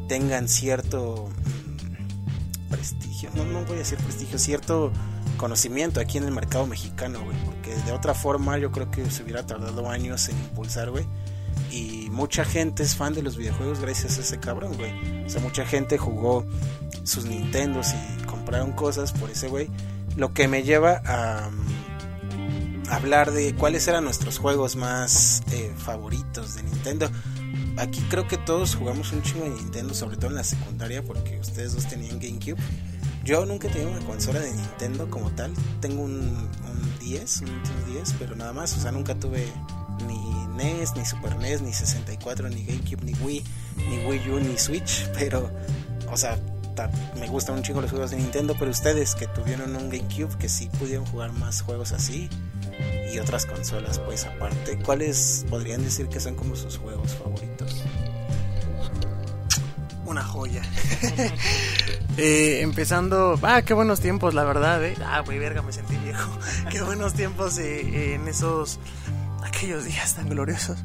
tengan cierto prestigio. No, no voy a decir prestigio, cierto conocimiento aquí en el mercado mexicano, güey. Porque de otra forma yo creo que se hubiera tardado años en impulsar, güey. Y mucha gente es fan de los videojuegos gracias a ese cabrón, güey. O sea, mucha gente jugó sus Nintendos y compraron cosas por ese güey. Lo que me lleva a mm, hablar de cuáles eran nuestros juegos más eh, favoritos de Nintendo. Aquí creo que todos jugamos un chingo de Nintendo, sobre todo en la secundaria, porque ustedes dos tenían GameCube. Yo nunca he tenido una consola de Nintendo como tal. Tengo un, un 10, un Nintendo 10, pero nada más. O sea, nunca tuve ni NES, ni Super NES, ni 64, ni GameCube, ni Wii, ni Wii U, ni Switch. Pero, o sea, me gustan un chingo los juegos de Nintendo. Pero ustedes que tuvieron un GameCube, que sí pudieron jugar más juegos así y otras consolas, pues aparte, ¿cuáles podrían decir que son como sus juegos favoritos? Una joya. Eh, empezando, ah, qué buenos tiempos, la verdad, eh. Ah, güey, verga, me sentí viejo. qué buenos tiempos eh, en esos, aquellos días tan gloriosos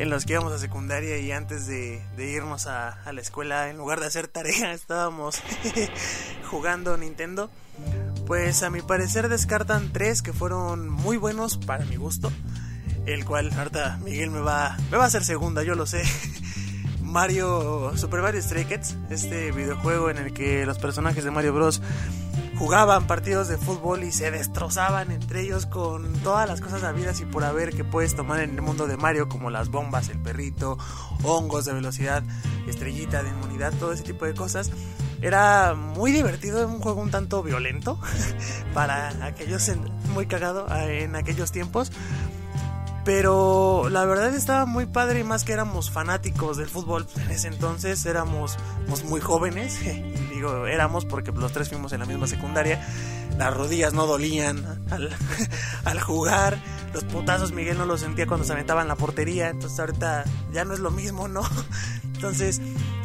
en los que íbamos a secundaria y antes de, irnos a, a la escuela, en lugar de hacer tarea, estábamos jugando Nintendo. Pues a mi parecer descartan tres que fueron muy buenos para mi gusto. El cual ahorita Miguel me va, me va a hacer segunda, yo lo sé. Mario Super Mario Stray este videojuego en el que los personajes de Mario Bros jugaban partidos de fútbol y se destrozaban entre ellos con todas las cosas habidas y por haber que puedes tomar en el mundo de Mario como las bombas, el perrito, hongos de velocidad, estrellita de inmunidad, todo ese tipo de cosas. Era muy divertido, un juego un tanto violento para aquellos muy cagado en aquellos tiempos. Pero la verdad estaba muy padre y más que éramos fanáticos del fútbol en ese entonces, éramos muy jóvenes, digo éramos porque los tres fuimos en la misma secundaria, las rodillas no dolían al, al jugar, los putazos Miguel no los sentía cuando se aventaba en la portería, entonces ahorita ya no es lo mismo, ¿no? Entonces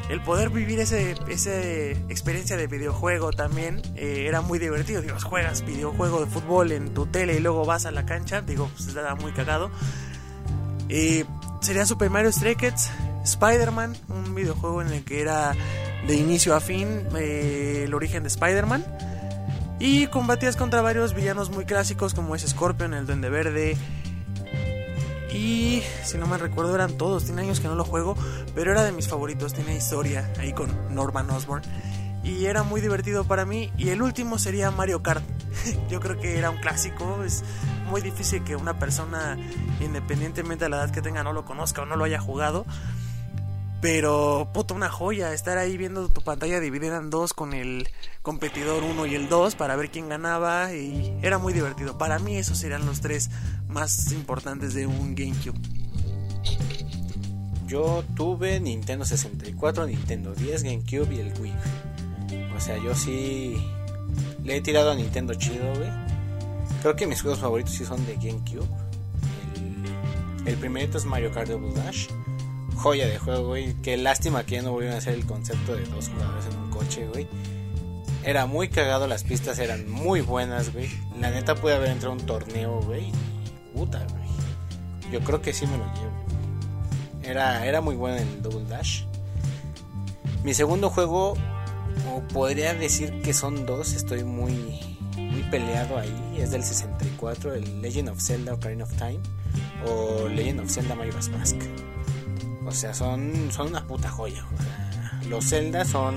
el poder vivir ese, ese experiencia de videojuego también eh, era muy divertido. Digo, juegas videojuego de fútbol en tu tele y luego vas a la cancha, digo, pues estaba muy cagado. Sería Super Mario Stray Kids, Spider-Man, un videojuego en el que era de inicio a fin eh, el origen de Spider-Man. Y combatías contra varios villanos muy clásicos como es Scorpion, el Duende Verde, y si no me recuerdo eran todos, tiene años que no lo juego, pero era de mis favoritos, tiene historia ahí con Norman Osborn. Y era muy divertido para mí. Y el último sería Mario Kart. Yo creo que era un clásico. Es muy difícil que una persona, independientemente de la edad que tenga, no lo conozca o no lo haya jugado. Pero, puta, una joya, estar ahí viendo tu pantalla dividida en dos con el competidor 1 y el 2 para ver quién ganaba y era muy divertido. Para mí esos serían los tres más importantes de un GameCube. Yo tuve Nintendo 64, Nintendo 10, GameCube y el Wii. O sea, yo sí le he tirado a Nintendo chido, güey. Creo que mis juegos favoritos sí son de GameCube. El, el primerito es Mario Kart Double Dash joya de juego, güey. Qué lástima que ya no volvieron a hacer el concepto de dos jugadores en un coche, güey. Era muy cagado, las pistas eran muy buenas, güey. La neta puede haber entrado un torneo, güey. Puta, güey. Yo creo que sí me lo llevo. Era, era muy bueno en el Double Dash. Mi segundo juego, o podría decir que son dos, estoy muy, muy peleado ahí. Es del 64, el Legend of Zelda Ocarina of Time. O Legend of Zelda Majora's Mask. O sea, son, son una puta joya. O los Zelda son.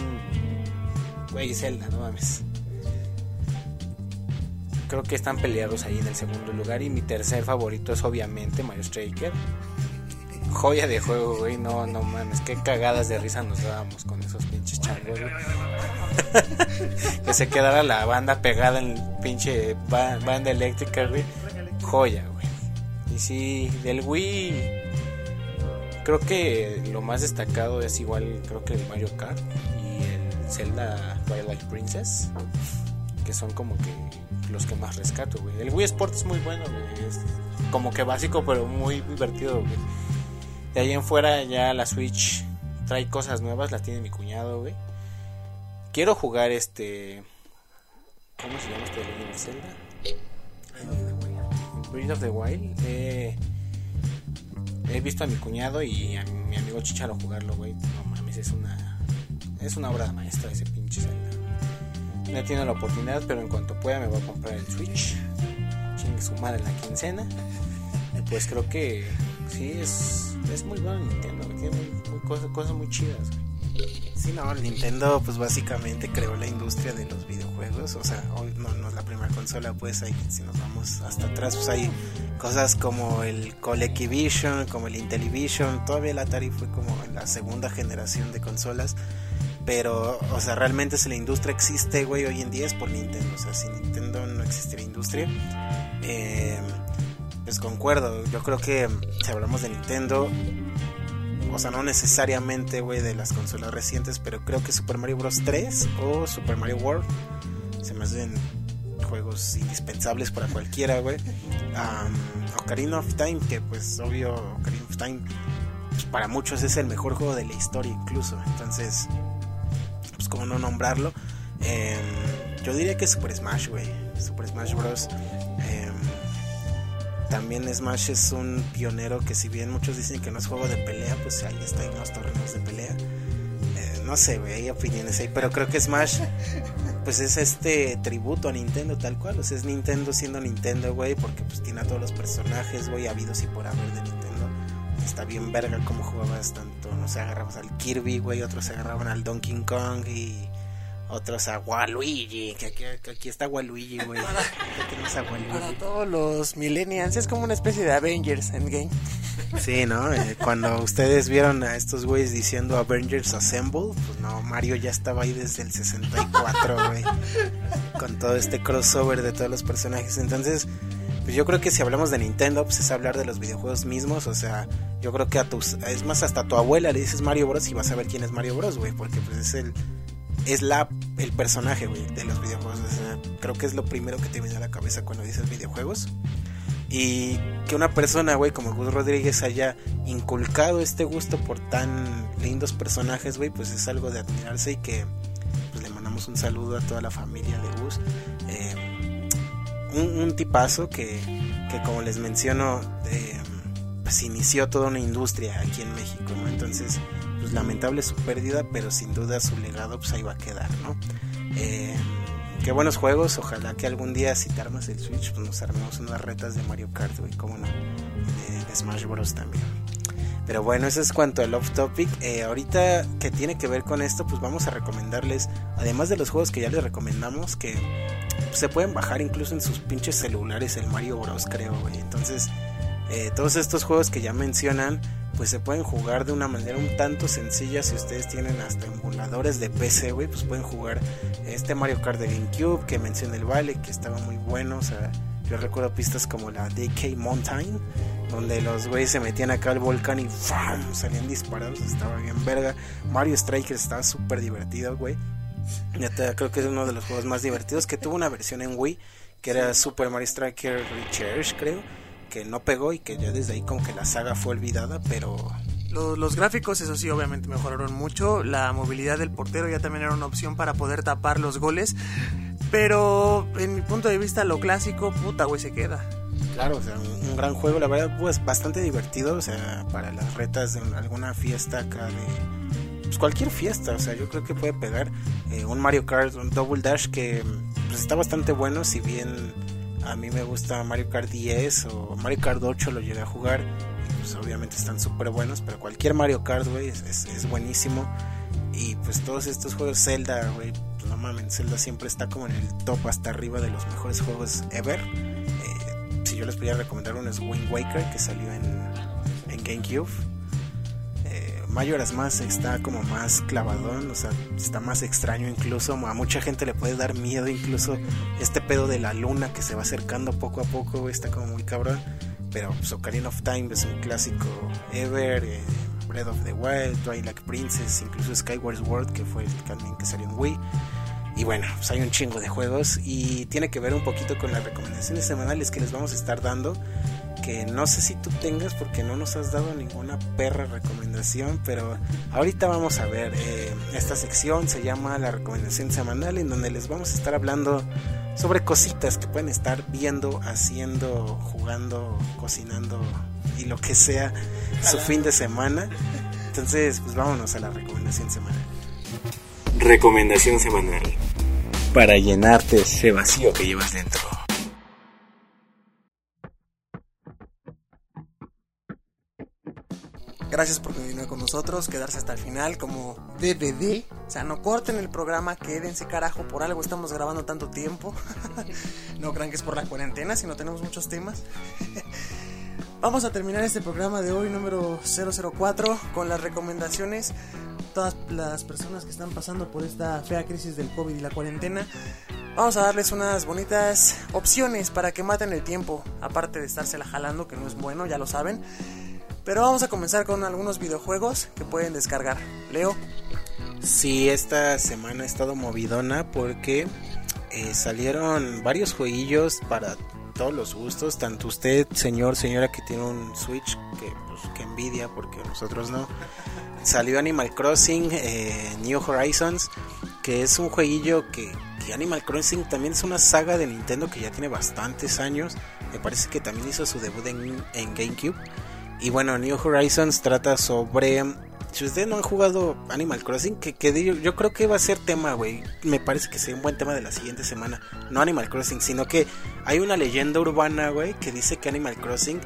Güey, Zelda, no mames. Creo que están peleados ahí en el segundo lugar. Y mi tercer favorito es obviamente Mario Striker. Joya de juego, güey. No, no mames. Qué cagadas de risa nos dábamos con esos pinches changos, que se quedara la banda pegada en el pinche banda eléctrica, güey. Joya, güey. Y sí, del Wii Creo que lo más destacado es igual, creo que el Mario Kart y el Zelda Twilight Princess, que son como que los que más rescato, güey. El Wii Sport es muy bueno, güey. Es como que básico, pero muy divertido, güey. De ahí en fuera ya la Switch trae cosas nuevas, las tiene mi cuñado, güey. Quiero jugar este... ¿Cómo se llama este of Zelda? Breath of the Wild. Eh, he visto a mi cuñado y a mi amigo Chicharo jugarlo, güey. No mames, es una es una obra maestra ese pinche Zelda. No he tenido la oportunidad, pero en cuanto pueda me voy a comprar el Switch. Chingue su madre la quincena. Pues creo que sí, es, es muy bueno Nintendo, tiene muy, cosas, cosas muy chidas, güey. Sí, no, Nintendo pues básicamente creó la industria de los videojuegos, o sea, hoy no, es la primera consola, pues ahí, si nos vamos hasta atrás, pues hay cosas como el ColecoVision, como el Intellivision, todavía el Atari fue como la segunda generación de consolas, pero, o sea, realmente si la industria existe, güey, hoy en día es por Nintendo, o sea, sin Nintendo no existiría industria. Eh, pues concuerdo, yo creo que si hablamos de Nintendo, o sea, no necesariamente, güey, de las consolas recientes, pero creo que Super Mario Bros. 3 o Super Mario World se me hacen juegos indispensables para cualquiera, güey. Ocarina of Time, que pues obvio, Ocarina of Time pues, para muchos es el mejor juego de la historia incluso. Entonces, pues como no nombrarlo. Em, yo diría que Super Smash, güey. Super Smash Bros. También Smash es un pionero que si bien muchos dicen que no es juego de pelea, pues ahí está en los torneos de pelea. Eh, no sé, güey, hay opiniones ahí, pero creo que Smash pues es este tributo a Nintendo tal cual, o sea, es Nintendo siendo Nintendo, güey, porque pues tiene a todos los personajes, güey, habidos y por haber de Nintendo. Está bien verga como jugabas tanto, no sé, agarramos al Kirby, güey, otros se agarraban al Donkey Kong y otros a Waluigi, que aquí, está Waluigi, güey. Para todos los millennials es como una especie de Avengers Endgame. Sí, ¿no? Eh, cuando ustedes vieron a estos güeyes diciendo Avengers Assemble, pues no, Mario ya estaba ahí desde el 64, güey. Con todo este crossover de todos los personajes. Entonces, pues yo creo que si hablamos de Nintendo, pues es hablar de los videojuegos mismos. O sea, yo creo que a tus. Es más, hasta a tu abuela le dices Mario Bros. y vas a ver quién es Mario Bros, güey. Porque pues es el es la el personaje, de los videojuegos. creo que es lo primero que te viene a la cabeza cuando dices videojuegos. Y que una persona, güey, como Gus Rodríguez haya inculcado este gusto por tan lindos personajes, güey, pues es algo de admirarse y que pues le mandamos un saludo a toda la familia de Gus. Eh, un, tipazo que, que, como les menciono, eh, pues inició toda una industria aquí en México. Entonces, pues lamentable su pérdida, pero sin duda su legado pues ahí va a quedar, ¿no? Eh, qué buenos juegos, ojalá que algún día si te armas el Switch, pues nos armemos unas retas de Mario Kart, güey, como no, de, Smash Bros también. Pero bueno, eso es cuanto al off topic. Eh, ahorita que tiene que ver con esto, pues vamos a recomendarles, además de los juegos que ya les recomendamos, que se pueden bajar incluso en sus pinches celulares el Mario Bros, creo. Entonces, eh, todos estos juegos que ya mencionan, pues se pueden jugar de una manera un tanto sencilla si ustedes tienen hasta emuladores de PC, güey, pues pueden jugar este Mario Kart de GameCube que menciona el Vale, que estaba muy bueno, o sea, yo recuerdo pistas como la DK Mountain, donde los güeyes se metían acá al volcán y ¡fam! salían disparados, estaba bien verga. Mario Strikers estaba súper divertido, güey. Neta, creo que es uno de los juegos más divertidos que tuvo una versión en Wii que era Super Mario Striker Recharge, creo, que no pegó y que ya desde ahí como que la saga fue olvidada, pero Los, los gráficos, eso sí, obviamente mejoraron mucho. La movilidad del portero ya también era una opción para poder tapar los goles. Pero en mi punto de vista, lo clásico, puta, güey, se queda. claro, o sea, un, un gran juego, la verdad, pues bastante divertido, o sea, para las retas de alguna fiesta acá de pues cualquier fiesta, o sea, yo creo que puede pegar eh, un Mario Kart, un Double Dash que pues está bastante bueno, si bien a mí me gusta Mario Kart 10 o Mario Kart 8 lo llegué a jugar, pues obviamente están súper buenos, pero cualquier Mario Kart, güey, es, buenísimo. Y pues todos estos juegos Zelda, güey, pues no mames, Zelda siempre está como en el top hasta arriba de los mejores juegos ever. Eh, si yo les podía recomendar uno es Wind Waker, que salió en, en GameCube. Majora's Mask está como más clavadón, o sea, está más extraño incluso. A mucha gente le puede dar miedo incluso este pedo de la luna que se va acercando poco a poco, está como muy cabrón. Pero pues, Ocarina of Time es un clásico ever. eh, Breath of the Wild, Twilight Princess, incluso Skyward Sword, que fue el también que salió en Wii. Y bueno, pues hay un chingo de juegos y tiene que ver un poquito con las recomendaciones semanales que les vamos a estar dando. Que no sé si tú tengas porque no nos has dado ninguna perra recomendación, pero ahorita vamos a ver. eh, esta sección se llama la recomendación semanal, en donde les vamos a estar hablando sobre cositas que pueden estar viendo, haciendo, jugando, cocinando y lo que sea su fin de semana. Entonces, pues vámonos a la recomendación semanal. Recomendación semanal. Para llenarte ese vacío que llevas dentro. Gracias por continuar con nosotros, quedarse hasta el final como DVD. O sea, no corten el programa, quédense carajo, por algo estamos grabando tanto tiempo. no crean que es por la cuarentena, sino tenemos muchos temas. Vamos a terminar este programa de hoy, número 004, con las recomendaciones. Todas las personas que están pasando por esta fea crisis del COVID y la cuarentena, vamos a darles unas bonitas opciones para que maten el tiempo, aparte de estársela jalando, que no es bueno, ya lo saben. Pero vamos a comenzar con algunos videojuegos que pueden descargar. Leo, Sí, esta semana ha estado movidona porque eh, salieron varios jueguillos para todos los gustos, tanto usted, señor, señora que tiene un Switch, que pues que envidia porque nosotros no. Salió Animal Crossing, eh, New Horizons, que es un jueguillo que, que Animal Crossing también es una saga de Nintendo que ya tiene bastantes años. Me parece que también hizo su debut en, en GameCube. Y bueno, New Horizons trata sobre si ustedes no han jugado Animal Crossing, que, que yo, yo creo que va a ser tema, güey. Me parece que sería un buen tema de la siguiente semana. No Animal Crossing, sino que hay una leyenda urbana, güey, que dice que Animal Crossing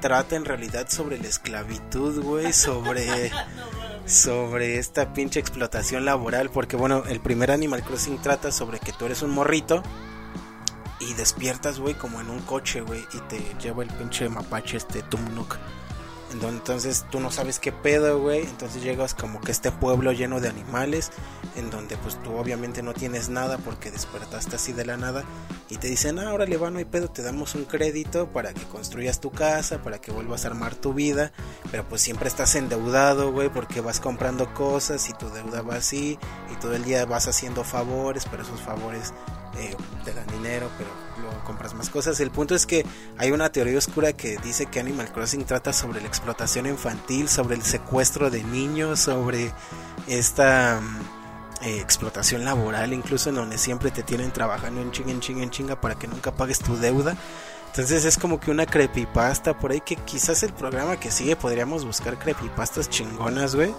trata en realidad sobre la esclavitud, güey, sobre sobre esta pinche explotación laboral, porque bueno, el primer Animal Crossing trata sobre que tú eres un morrito y despiertas, güey, como en un coche, güey, y te lleva el pinche mapache este Tumnuk. Entonces tú no sabes qué pedo, güey. Entonces llegas como que este pueblo lleno de animales, en donde pues tú obviamente no tienes nada porque despertaste así de la nada. Y te dicen, ah, órale, va, no hay pedo, te damos un crédito para que construyas tu casa, para que vuelvas a armar tu vida. Pero pues siempre estás endeudado, güey, porque vas comprando cosas y tu deuda va así. Y todo el día vas haciendo favores, pero esos favores eh, te dan dinero, pero luego compras más cosas. El punto es que hay una teoría oscura que dice que Animal Crossing trata sobre la explotación infantil, sobre el secuestro de niños, sobre esta mm, eh, explotación laboral, incluso en donde siempre te tienen trabajando en chinga, en chinga, en chinga para que nunca pagues tu deuda. Entonces es como que una creepypasta por ahí que quizás el programa que sigue podríamos buscar creepypastas chingonas, güey.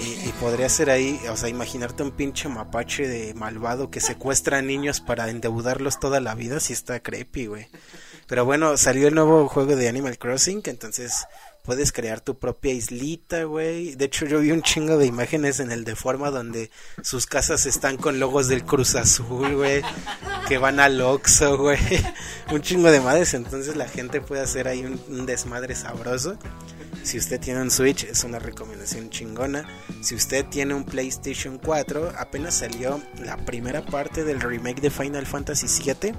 Y, y podría ser ahí, o sea, imaginarte un pinche mapache de malvado que secuestra a niños para endeudarlos toda la vida, si está creepy, güey. Pero bueno, salió el nuevo juego de Animal Crossing, entonces puedes crear tu propia islita, güey. De hecho, yo vi un chingo de imágenes en el de forma donde sus casas están con logos del Cruz Azul, güey. Que van al Oxxo, güey. Un chingo de madres. Entonces la gente puede hacer ahí un, un desmadre sabroso. Si usted tiene un Switch, es una recomendación chingona. Si usted tiene un PlayStation 4, apenas salió la primera parte del remake de Final Fantasy VII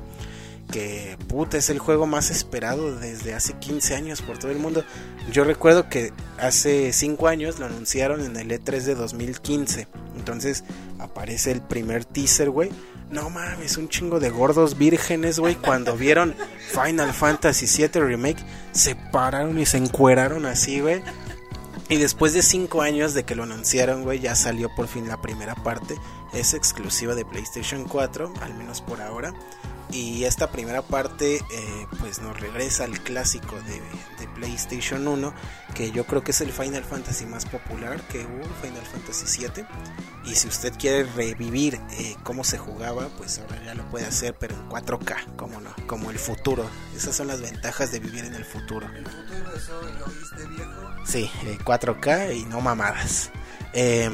que puta es el juego más esperado desde hace 15 años por todo el mundo. Yo recuerdo que hace 5 años lo anunciaron en el E3 de 2015. Entonces aparece el primer teaser, güey. No mames, un chingo de gordos vírgenes, güey. Cuando vieron Final Fantasy VII Remake, se pararon y se encueraron así, güey. Y después de 5 años de que lo anunciaron, güey, ya salió por fin la primera parte. Es exclusiva de PlayStation 4, al menos por ahora. Y esta primera parte eh, pues nos regresa al clásico de, de, PlayStation 1, que yo creo que es el Final Fantasy más popular que hubo, Final Fantasy 7. Y si usted quiere revivir eh, cómo se jugaba, pues ahora ya lo puede hacer, pero en 4K, como no, como el futuro. Esas son las ventajas de vivir en el futuro. ¿El futuro eso lo viejo? Sí, eh, 4K y no mamadas. Eh,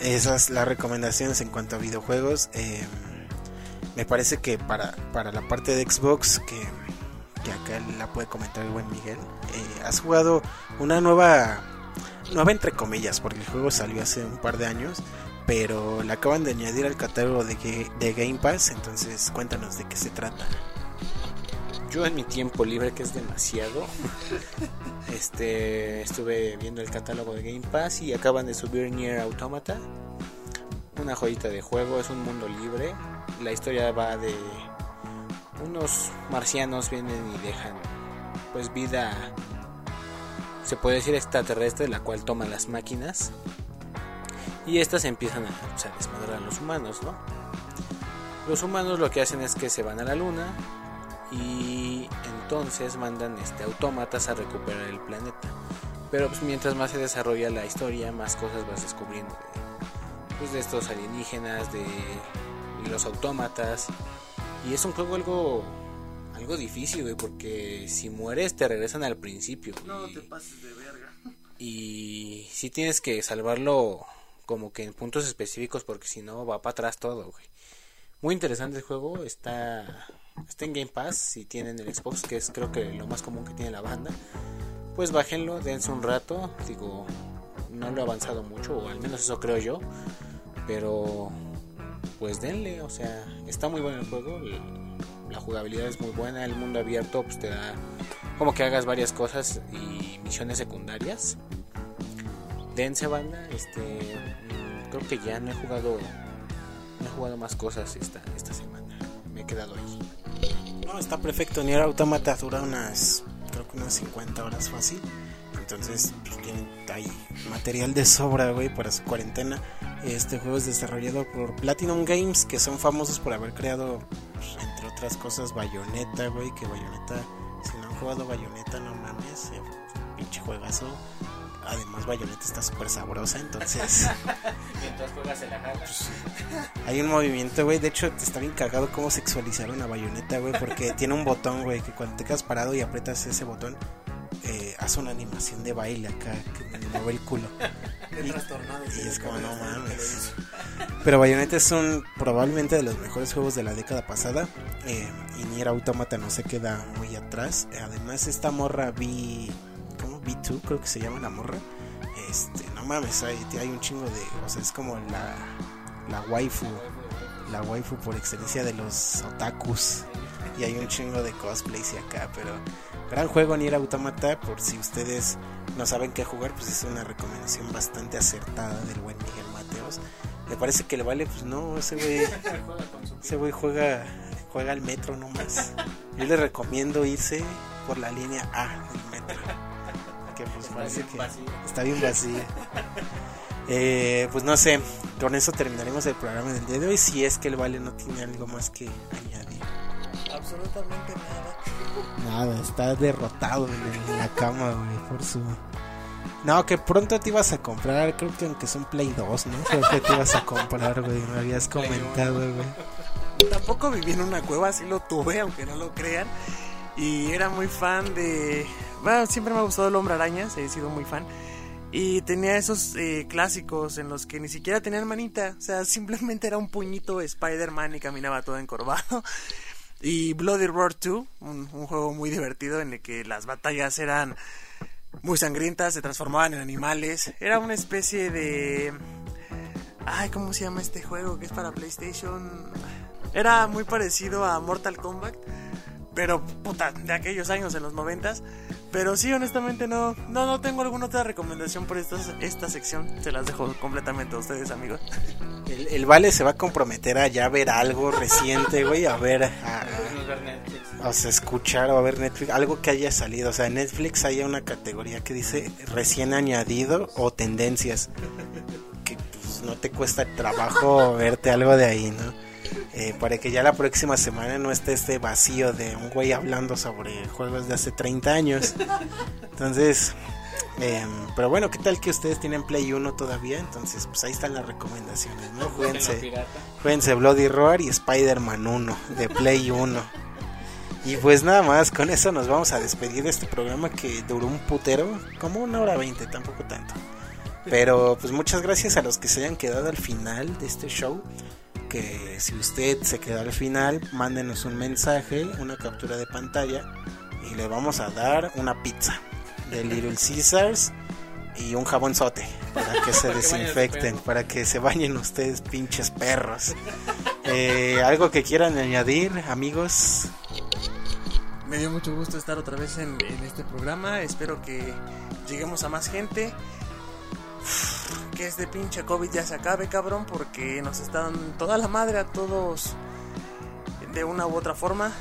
esas las recomendaciones en cuanto a videojuegos. Eh, me parece que para, para la parte de Xbox, que, que acá la puede comentar el buen Miguel, eh, has jugado una nueva, nueva entre comillas, porque el juego salió hace un par de años, pero la acaban de añadir al catálogo de, de Game Pass, entonces cuéntanos de qué se trata. Yo en mi tiempo libre, que es demasiado, este estuve viendo el catálogo de Game Pass y acaban de subir Nier Automata. Una joyita de juego, es un mundo libre. La historia va de unos marcianos vienen y dejan pues vida se puede decir extraterrestre, la cual toman las máquinas y estas empiezan a, pues, a desmadrar a los humanos, ¿no? Los humanos lo que hacen es que se van a la luna y entonces mandan este autómatas a recuperar el planeta. Pero pues mientras más se desarrolla la historia, más cosas vas descubriendo de, pues, de estos alienígenas, de los autómatas. Y es un juego algo algo difícil, güey, porque si mueres te regresan al principio. No y, te pases de verga. y si tienes que salvarlo como que en puntos específicos porque si no va para atrás todo, güey. Muy interesante el juego, está está en Game Pass si tienen el Xbox, que es creo que lo más común que tiene la banda. Pues bájenlo, dense un rato, digo, no lo he avanzado mucho, o al menos eso creo yo, pero pues denle, o sea, está muy bueno el juego, la jugabilidad es muy buena, el mundo abierto pues te da como que hagas varias cosas y misiones secundarias. Dense banda, este creo que ya no he jugado no he jugado más cosas esta esta semana. Me he quedado ahí. No, está perfecto. Nier Automata dura unas, creo que unas 50 horas fácil. Entonces, pues tienen ahí material de sobra, güey, para su cuarentena. Este juego es desarrollado por Platinum Games, que son famosos por haber creado, pues, entre otras cosas, Bayonetta, güey. Que Bayonetta, si no han jugado Bayonetta, no mames, eh, pinche juegazo. Además, Bayonetta está súper sabrosa, entonces. Mientras juegas en la jala. Hay un movimiento, güey. De hecho, está bien cagado cómo sexualizaron a Bayonetta, güey. Porque tiene un botón, güey, que cuando te quedas parado y aprietas ese botón, eh, hace una animación de baile acá, que mueve el culo. Y- es como, no mames. Pero Bayonetta es un probablemente de los mejores juegos de la década pasada. eh, y Nier Automata no se queda muy atrás. Además, esta morra B. ¿Cómo? B2, creo que se llama la morra. Este, no mames, hay, hay un chingo de. O sea, es como la. La waifu. La waifu por excelencia de los otakus. Y hay un chingo de cosplays y acá, pero. Gran juego Nier Automata. Por si ustedes no saben qué jugar, pues es una recomendación bastante acertada del buen Miguel Mateos. Me parece que le vale, pues no, ese güey. Ese güey juega, juega al metro nomás. Yo le recomiendo irse por la línea A del metro. Que pues parece que está bien vacía. Eh, pues no sé, con eso terminaremos el programa del día de hoy. Si es que el Vale no tiene algo más que añadir. Absolutamente nada. Nada, está derrotado en, en la cama, güey, por su... No, que pronto te ibas a comprar, creo que aunque son Play 2, ¿no? Creo que te ibas a comprar, güey, me habías comentado, güey. Tampoco viví en una cueva, sí lo tuve, aunque no lo crean. Y era muy fan de... Bueno, siempre me ha gustado el hombre arañas, he sido muy fan. Y tenía esos eh, clásicos en los que ni siquiera tenían manita. O sea, simplemente era un puñito Spider-Man y caminaba todo encorvado. Y Bloody Roar 2, un, un juego muy divertido en el que las batallas eran muy sangrientas, se transformaban en animales. Era una especie de... Ay, ¿cómo se llama este juego que es para PlayStation? Era muy parecido a Mortal Kombat, pero puta, de aquellos años en los noventas. Pero sí, honestamente no, no, no tengo alguna otra recomendación por esta, esta sección. Se las dejo completamente a ustedes, amigos. El, el Vale se va a comprometer a ya ver algo reciente, güey, a ver, a, o sea, escuchar o a ver Netflix, algo que haya salido. O sea, en Netflix hay una categoría que dice recién añadido o tendencias. Que pues no te cuesta trabajo verte algo de ahí, ¿no? Eh, para que ya la próxima semana no esté este vacío de un güey hablando sobre juegos de hace 30 años. Entonces, eh, pero bueno, ¿qué tal que ustedes tienen Play 1 todavía? Entonces, pues ahí están las recomendaciones, ¿no? Jueguense, jueguense Bloody Roar y Spider-Man 1 de Play 1. Y pues nada más, con eso nos vamos a despedir de este programa que duró un putero, como una hora veinte, tampoco tanto. Pero pues muchas gracias a los que se hayan quedado al final de este show que si usted se queda al final, mándenos un mensaje, una captura de pantalla y le vamos a dar una pizza de Little Caesars y un jabonzote para que se desinfecten, para que se bañen ustedes pinches perros. Eh, ¿Algo que quieran añadir, amigos? Me dio mucho gusto estar otra vez en, en este programa. Espero que lleguemos a más gente que este pinche COVID ya se acabe, cabrón, porque nos están toda la madre a todos de una u otra forma.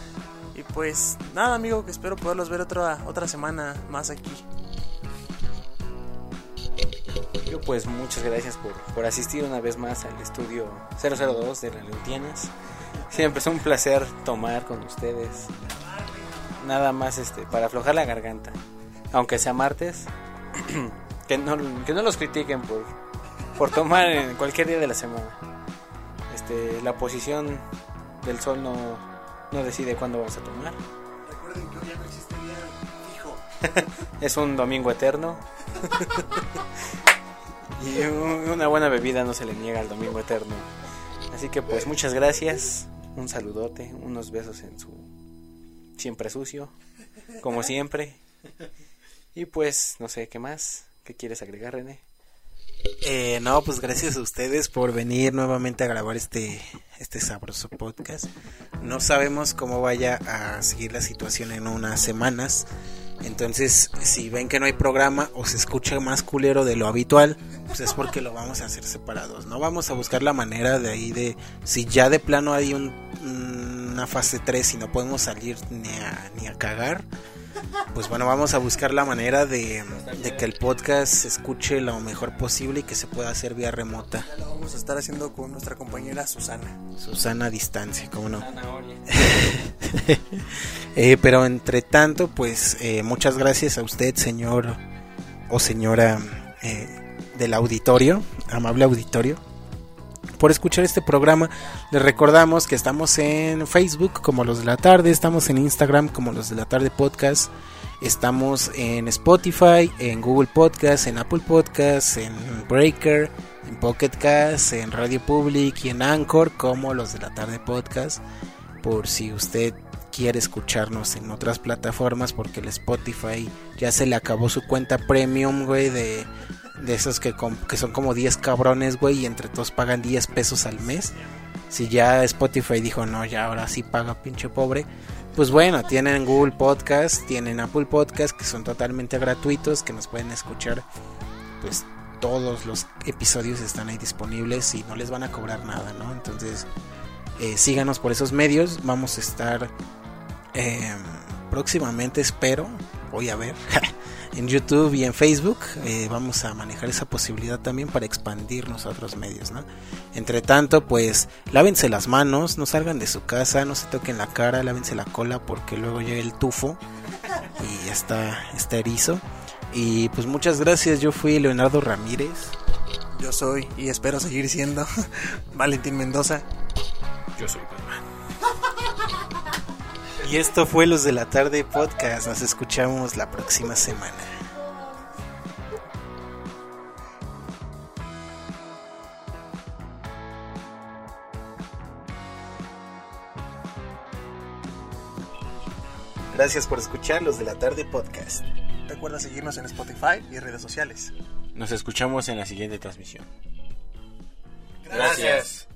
Y pues nada, amigo, que espero poderlos ver otra otra semana más aquí. Yo pues muchas gracias por, por asistir una vez más al estudio 002 de la Leutianas. Siempre es un placer tomar con ustedes. Nada más este para aflojar la garganta. Aunque sea martes. que no, que no los critiquen por, por tomar en cualquier día de la semana. Este, la posición del sol no, no decide cuándo vas a tomar. Recuerden que hoy ya no existe día fijo. es un domingo eterno. y un- una buena bebida no se le niega al domingo eterno. Así que pues muchas gracias. Un saludote, unos besos en su siempre sucio, como siempre. Y pues no sé qué más. ¿Qué quieres agregar, René? Eh, no, pues gracias a ustedes por venir nuevamente a grabar este, este sabroso podcast. No sabemos cómo vaya a seguir la situación en unas semanas. Entonces, si ven que no hay programa o se escucha más culero de lo habitual, pues es porque lo vamos a hacer separados. No vamos a buscar la manera de ahí de, si ya de plano hay un, una fase 3 y no podemos salir ni a, ni a cagar, pues bueno, vamos a buscar la manera de, de que el podcast se escuche lo mejor posible y que se pueda hacer vía remota. Ya lo vamos a estar haciendo con nuestra compañera Susana. Susana a distancia, ¿cómo no? Eh, pero entre tanto, pues eh, muchas gracias a usted, señor o señora eh, del auditorio, amable auditorio, por escuchar este programa. Les recordamos que estamos en Facebook como los de la tarde, estamos en Instagram como los de la tarde podcast, estamos en Spotify, en Google Podcast, en Apple Podcast, en Breaker, en Pocket Cast, en Radio Public y en Anchor como los de la tarde podcast. Por si usted quiere escucharnos en otras plataformas porque el Spotify ya se le acabó su cuenta premium, güey, de, de esos que, que son como 10 cabrones, güey, y entre todos pagan 10 pesos al mes. Si ya Spotify dijo, no, ya ahora sí paga pinche pobre. Pues bueno, tienen Google Podcast, tienen Apple Podcast, que son totalmente gratuitos, que nos pueden escuchar. Pues todos los episodios están ahí disponibles y no les van a cobrar nada, ¿no? Entonces, eh, síganos por esos medios. Vamos a estar eh, próximamente, espero, voy a ver, en YouTube y en Facebook. eh, vamos a manejar esa posibilidad también para expandirnos a otros medios, ¿no? Entre tanto, pues lávense las manos, no salgan de su casa, no se toquen la cara, lávense la cola porque luego llega el tufo y ya está, está erizo. Y pues muchas gracias, yo fui Leonardo Ramírez. Yo soy y espero seguir siendo Valentín Mendoza. Yo soy Batman. Y esto fue Los de la Tarde Podcast. Nos escuchamos la próxima semana. Gracias por escuchar Los de la Tarde Podcast. Recuerda seguirnos en Spotify y redes sociales. Nos escuchamos en la siguiente transmisión. Gracias.